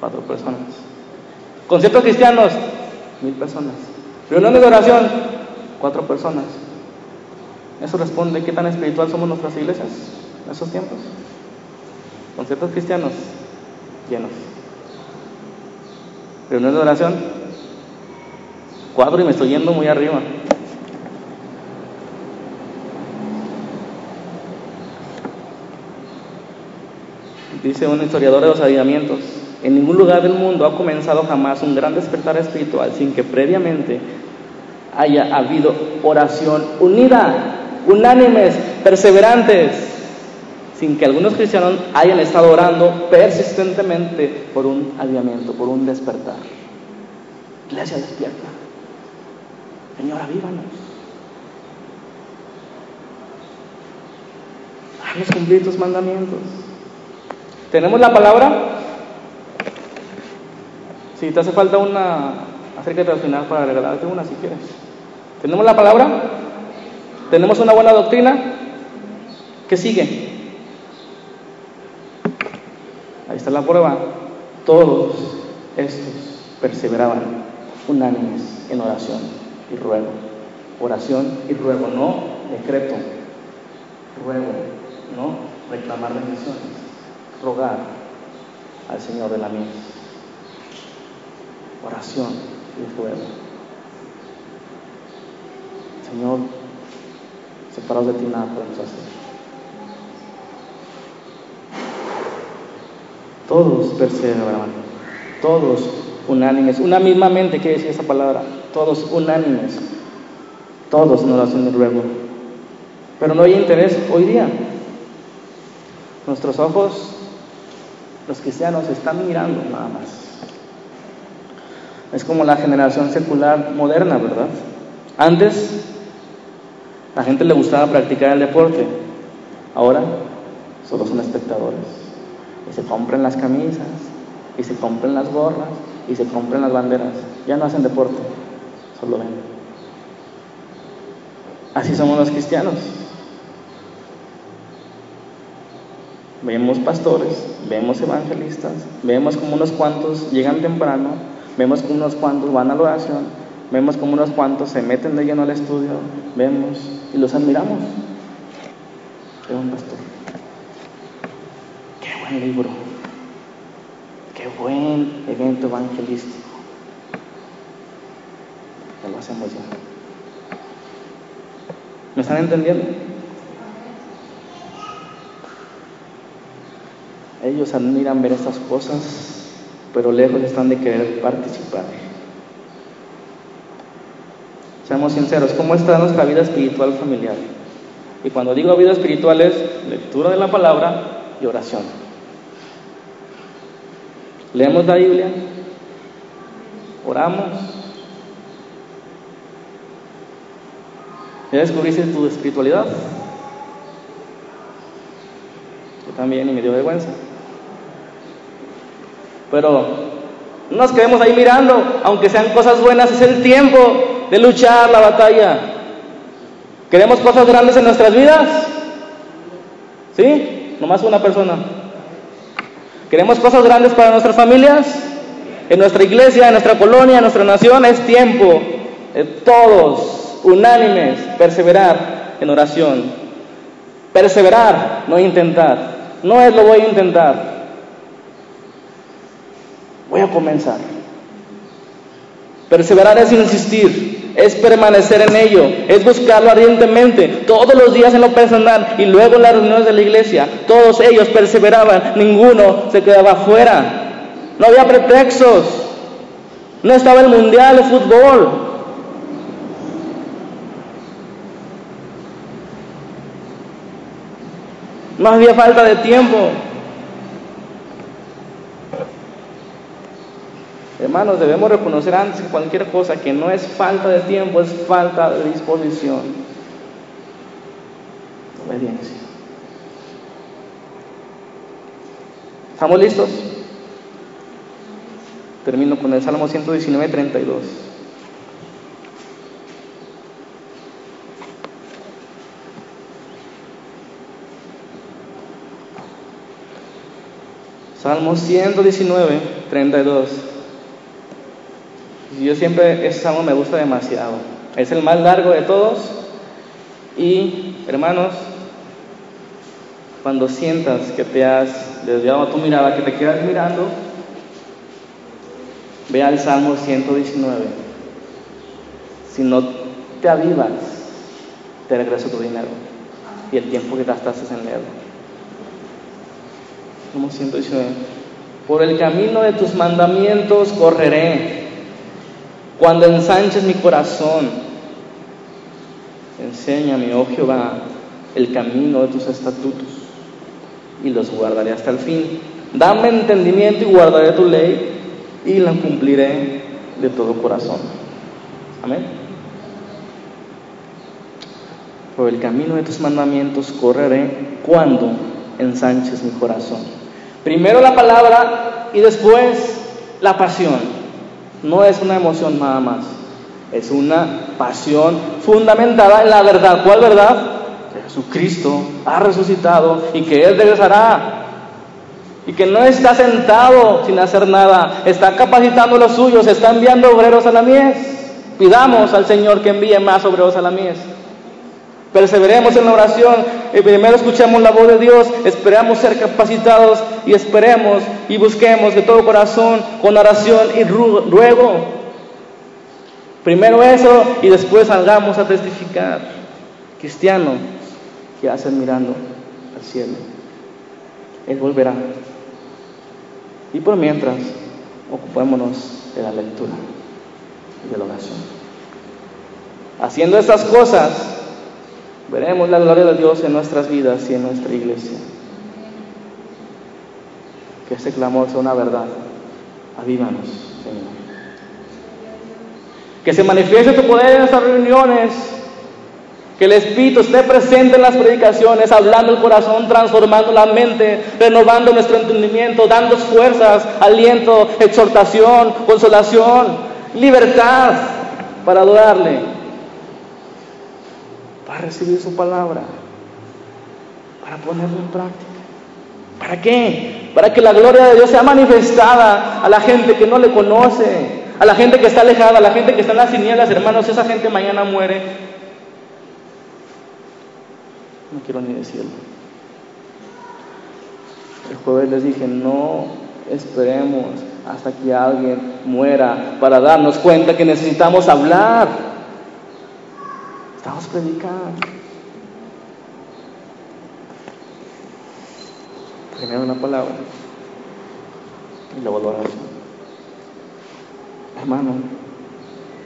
cuatro personas. Conciertos cristianos, mil personas. Reuniones de oración, cuatro personas. Eso responde qué tan espiritual somos nuestras iglesias en esos tiempos. Conciertos cristianos, llenos. Reuniones de oración, cuatro y me estoy yendo muy arriba. Dice un historiador de los avivamientos, en ningún lugar del mundo ha comenzado jamás un gran despertar espiritual sin que previamente haya habido oración unida, unánimes, perseverantes, sin que algunos cristianos hayan estado orando persistentemente por un avivamiento, por un despertar. Iglesia despierta. Señor, avívanos. Haznos cumplir tus mandamientos. ¿Tenemos la palabra? Si te hace falta una, acércate al final para regalarte una si quieres. ¿Tenemos la palabra? ¿Tenemos una buena doctrina? ¿Qué sigue? Ahí está la prueba. Todos estos perseveraban unánimes en oración y ruego. Oración y ruego, no decreto. Ruego, no reclamar bendiciones rogar al Señor de la mies. Oración y ruego. Señor, separados de ti nada podemos hacer. Todos perseveraban, todos unánimes, una misma mente quiere decir esa palabra, todos unánimes, todos en oración y ruego. Pero no hay interés hoy día. Nuestros ojos los cristianos están mirando nada más. Es como la generación secular moderna, ¿verdad? Antes la gente le gustaba practicar el deporte, ahora solo son espectadores. Y se compran las camisas, y se compran las gorras, y se compran las banderas. Ya no hacen deporte, solo ven. Así somos los cristianos. Vemos pastores, vemos evangelistas, vemos como unos cuantos llegan temprano, vemos como unos cuantos van a la oración, vemos como unos cuantos se meten de lleno al estudio, vemos y los admiramos. Qué buen pastor, qué buen libro, qué buen evento evangelístico. Ya lo hacemos ya. ¿Me están entendiendo? Ellos admiran ver estas cosas, pero lejos están de querer participar. Seamos sinceros, ¿cómo está nuestra vida espiritual familiar? Y cuando digo vida espiritual es lectura de la palabra y oración. Leemos la Biblia, oramos. ¿Ya descubriste tu espiritualidad? también y me dio vergüenza. Pero no nos quedemos ahí mirando, aunque sean cosas buenas, es el tiempo de luchar la batalla. ¿Queremos cosas grandes en nuestras vidas? ¿Sí? Nomás una persona. ¿Queremos cosas grandes para nuestras familias? En nuestra iglesia, en nuestra colonia, en nuestra nación, es tiempo de todos, unánimes, perseverar en oración. Perseverar, no intentar. No es lo voy a intentar. Voy a comenzar. Perseverar es insistir, es permanecer en ello, es buscarlo ardientemente, todos los días en lo personal y luego en las reuniones de la iglesia. Todos ellos perseveraban, ninguno se quedaba fuera. No había pretextos. No estaba el mundial de fútbol. No había falta de tiempo. Hermanos, debemos reconocer antes que cualquier cosa que no es falta de tiempo, es falta de disposición. Obediencia. ¿Estamos listos? Termino con el Salmo 119, 32. Salmo 119, 32. Yo siempre, ese salmo me gusta demasiado. Es el más largo de todos. Y, hermanos, cuando sientas que te has desviado a tu mirada, que te quedas mirando, ve al Salmo 119. Si no te avivas, te regreso tu dinero y el tiempo que gastaste en leerlo. Como 119. Por el camino de tus mandamientos correré. Cuando ensanches mi corazón, enséñame, oh Jehová, el camino de tus estatutos y los guardaré hasta el fin. Dame entendimiento y guardaré tu ley y la cumpliré de todo corazón. Amén. Por el camino de tus mandamientos correré cuando ensanches mi corazón. Primero la palabra y después la pasión. No es una emoción nada más, es una pasión fundamentada en la verdad. ¿Cuál verdad? Jesucristo ha resucitado y que Él regresará. Y que no está sentado sin hacer nada, está capacitando a los suyos, está enviando obreros a la mies. Pidamos al Señor que envíe más obreros a la mies. Perseveremos en la oración y primero escuchemos la voz de Dios, esperamos ser capacitados y esperemos y busquemos de todo corazón con oración y ruego. Primero eso y después salgamos a testificar. Cristianos que hacen mirando al cielo. Él volverá. Y por mientras, ocupémonos de la lectura y de la oración. Haciendo estas cosas, veremos la gloria de Dios en nuestras vidas y en nuestra iglesia. Que este clamor sea una verdad. Avívanos, Señor. Que se manifieste tu poder en nuestras reuniones. Que el Espíritu esté presente en las predicaciones, hablando el corazón, transformando la mente, renovando nuestro entendimiento, dando fuerzas, aliento, exhortación, consolación, libertad para adorarle, recibir su palabra, para ponerlo en práctica. ¿Para qué? Para que la gloria de Dios sea manifestada a la gente que no le conoce, a la gente que está alejada, a la gente que está en las tinieblas, hermanos, esa gente mañana muere. No quiero ni decirlo. El jueves les dije, no esperemos hasta que alguien muera para darnos cuenta que necesitamos hablar. Estamos predicando. Primero una palabra y luego la oración. Hermano,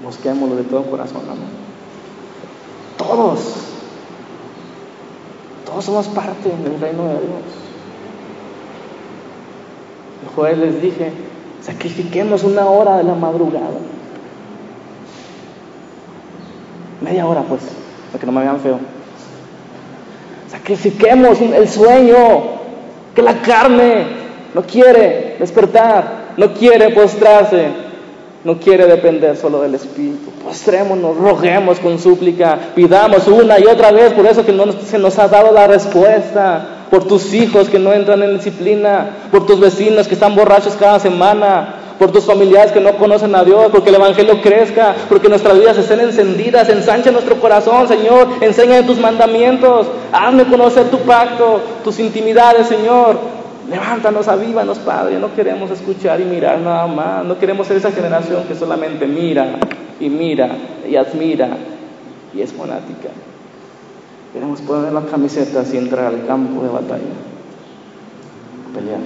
busquémoslo de todo corazón, amén. Todos, todos somos parte del reino de Dios. El jueves les dije, sacrifiquemos una hora de la madrugada. Media hora, pues, para que no me vean feo. Sacrifiquemos el sueño Que la carne no quiere despertar, no quiere postrarse, no quiere depender solo del Espíritu. Postrémonos, roguemos con súplica, pidamos una y otra vez, por eso que no se nos ha dado la respuesta, por tus hijos que no entran en disciplina, por tus vecinos que están borrachos cada semana, por tus familiares que no conocen a Dios, porque el Evangelio crezca, porque nuestras vidas estén encendidas, ensancha nuestro corazón, Señor, enseña tus mandamientos, hazme conocer tu pacto, tus intimidades, Señor. Levántanos, avívanos, Padre. No queremos escuchar y mirar nada más. No queremos ser esa generación que solamente mira y mira y admira y es fanática. Queremos poner las camisetas y entrar al campo de batalla. Pelear.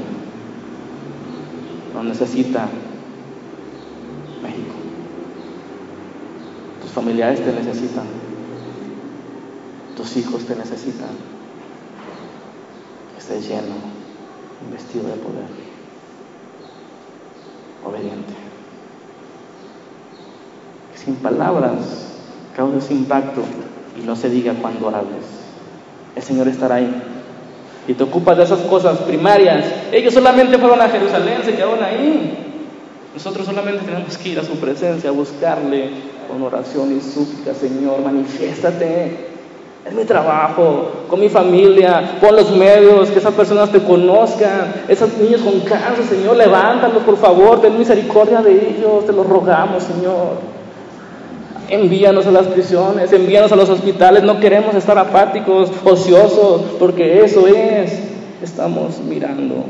Lo necesita México. Tus familiares te necesitan. Tus hijos te necesitan. Que estés lleno, vestido de poder. Obediente. Sin palabras causes impacto y no se diga cuando hables. El Señor estará ahí. Y te ocupas de esas cosas primarias. Ellos solamente fueron a Jerusalén, se quedaron ahí. Nosotros solamente tenemos que ir a su presencia, a buscarle con oración y súplica, Señor, manifiéstate. Es mi trabajo, con mi familia, con los medios, que esas personas te conozcan, esos niños con cáncer, Señor, levántalos por favor, ten misericordia de ellos, te lo rogamos, Señor. Envíanos a las prisiones, envíanos a los hospitales. No queremos estar apáticos, ociosos, porque eso es. Estamos mirando,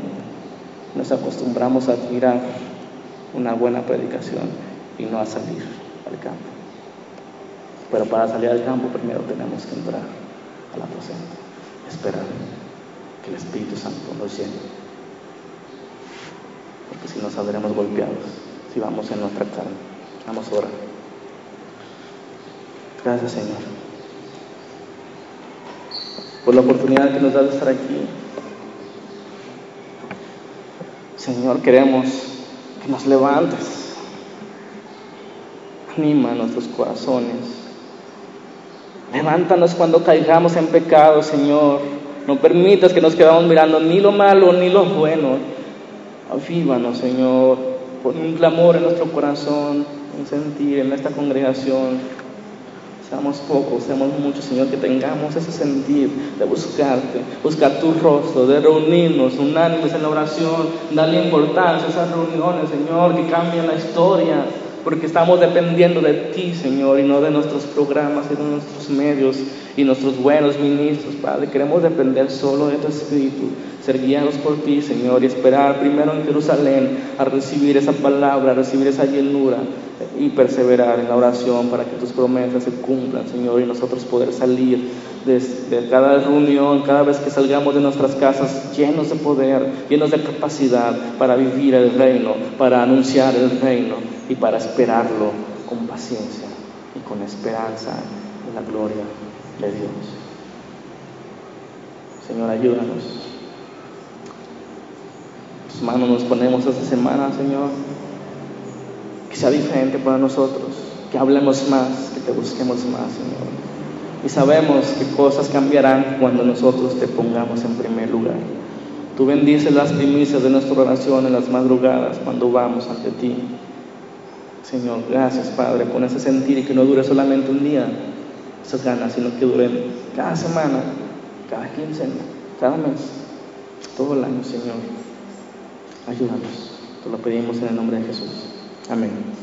nos acostumbramos a mirar una buena predicación y no a salir al campo. Pero para salir al campo primero tenemos que entrar a la presencia, esperar que el Espíritu Santo nos llene. Porque si no saldremos golpeados, si vamos en nuestra carne. Vamos a orar. Gracias, Señor, por la oportunidad que nos da de estar aquí. Señor, queremos que nos levantes. Anima nuestros corazones. Levántanos cuando caigamos en pecado, Señor. No permitas que nos quedamos mirando ni lo malo ni lo bueno. Avívanos, Señor. Pon un clamor en nuestro corazón, un sentir en esta congregación. Seamos pocos, seamos muchos, Señor, que tengamos ese sentir de buscarte, buscar tu rostro, de reunirnos unánimes en la oración, darle importancia a esas reuniones, Señor, que cambien la historia, porque estamos dependiendo de ti, Señor, y no de nuestros programas y de nuestros medios y nuestros buenos ministros, Padre. Queremos depender solo de tu Espíritu, ser guiados por ti, Señor, y esperar primero en Jerusalén a recibir esa palabra, a recibir esa llenura y perseverar en la oración para que tus promesas se cumplan, Señor, y nosotros poder salir de, cada reunión, cada vez que salgamos de nuestras casas llenos de poder, llenos de capacidad para vivir el reino, para anunciar el reino y para esperarlo con paciencia y con esperanza en la gloria de Dios. Señor, ayúdanos. tus manos nos ponemos esta semana, Señor. Que sea diferente para nosotros. Que hablemos más, que te busquemos más, Señor. Y sabemos que cosas cambiarán cuando nosotros te pongamos en primer lugar. Tú bendices las primicias de nuestra oración en las madrugadas cuando vamos ante ti. Señor, gracias Padre por ese sentir y que no dure solamente un día esas ganas, sino que duren cada semana, cada quincena, cada mes, todo el año, Señor. Ayúdanos. Te lo pedimos en el nombre de Jesús. Amén.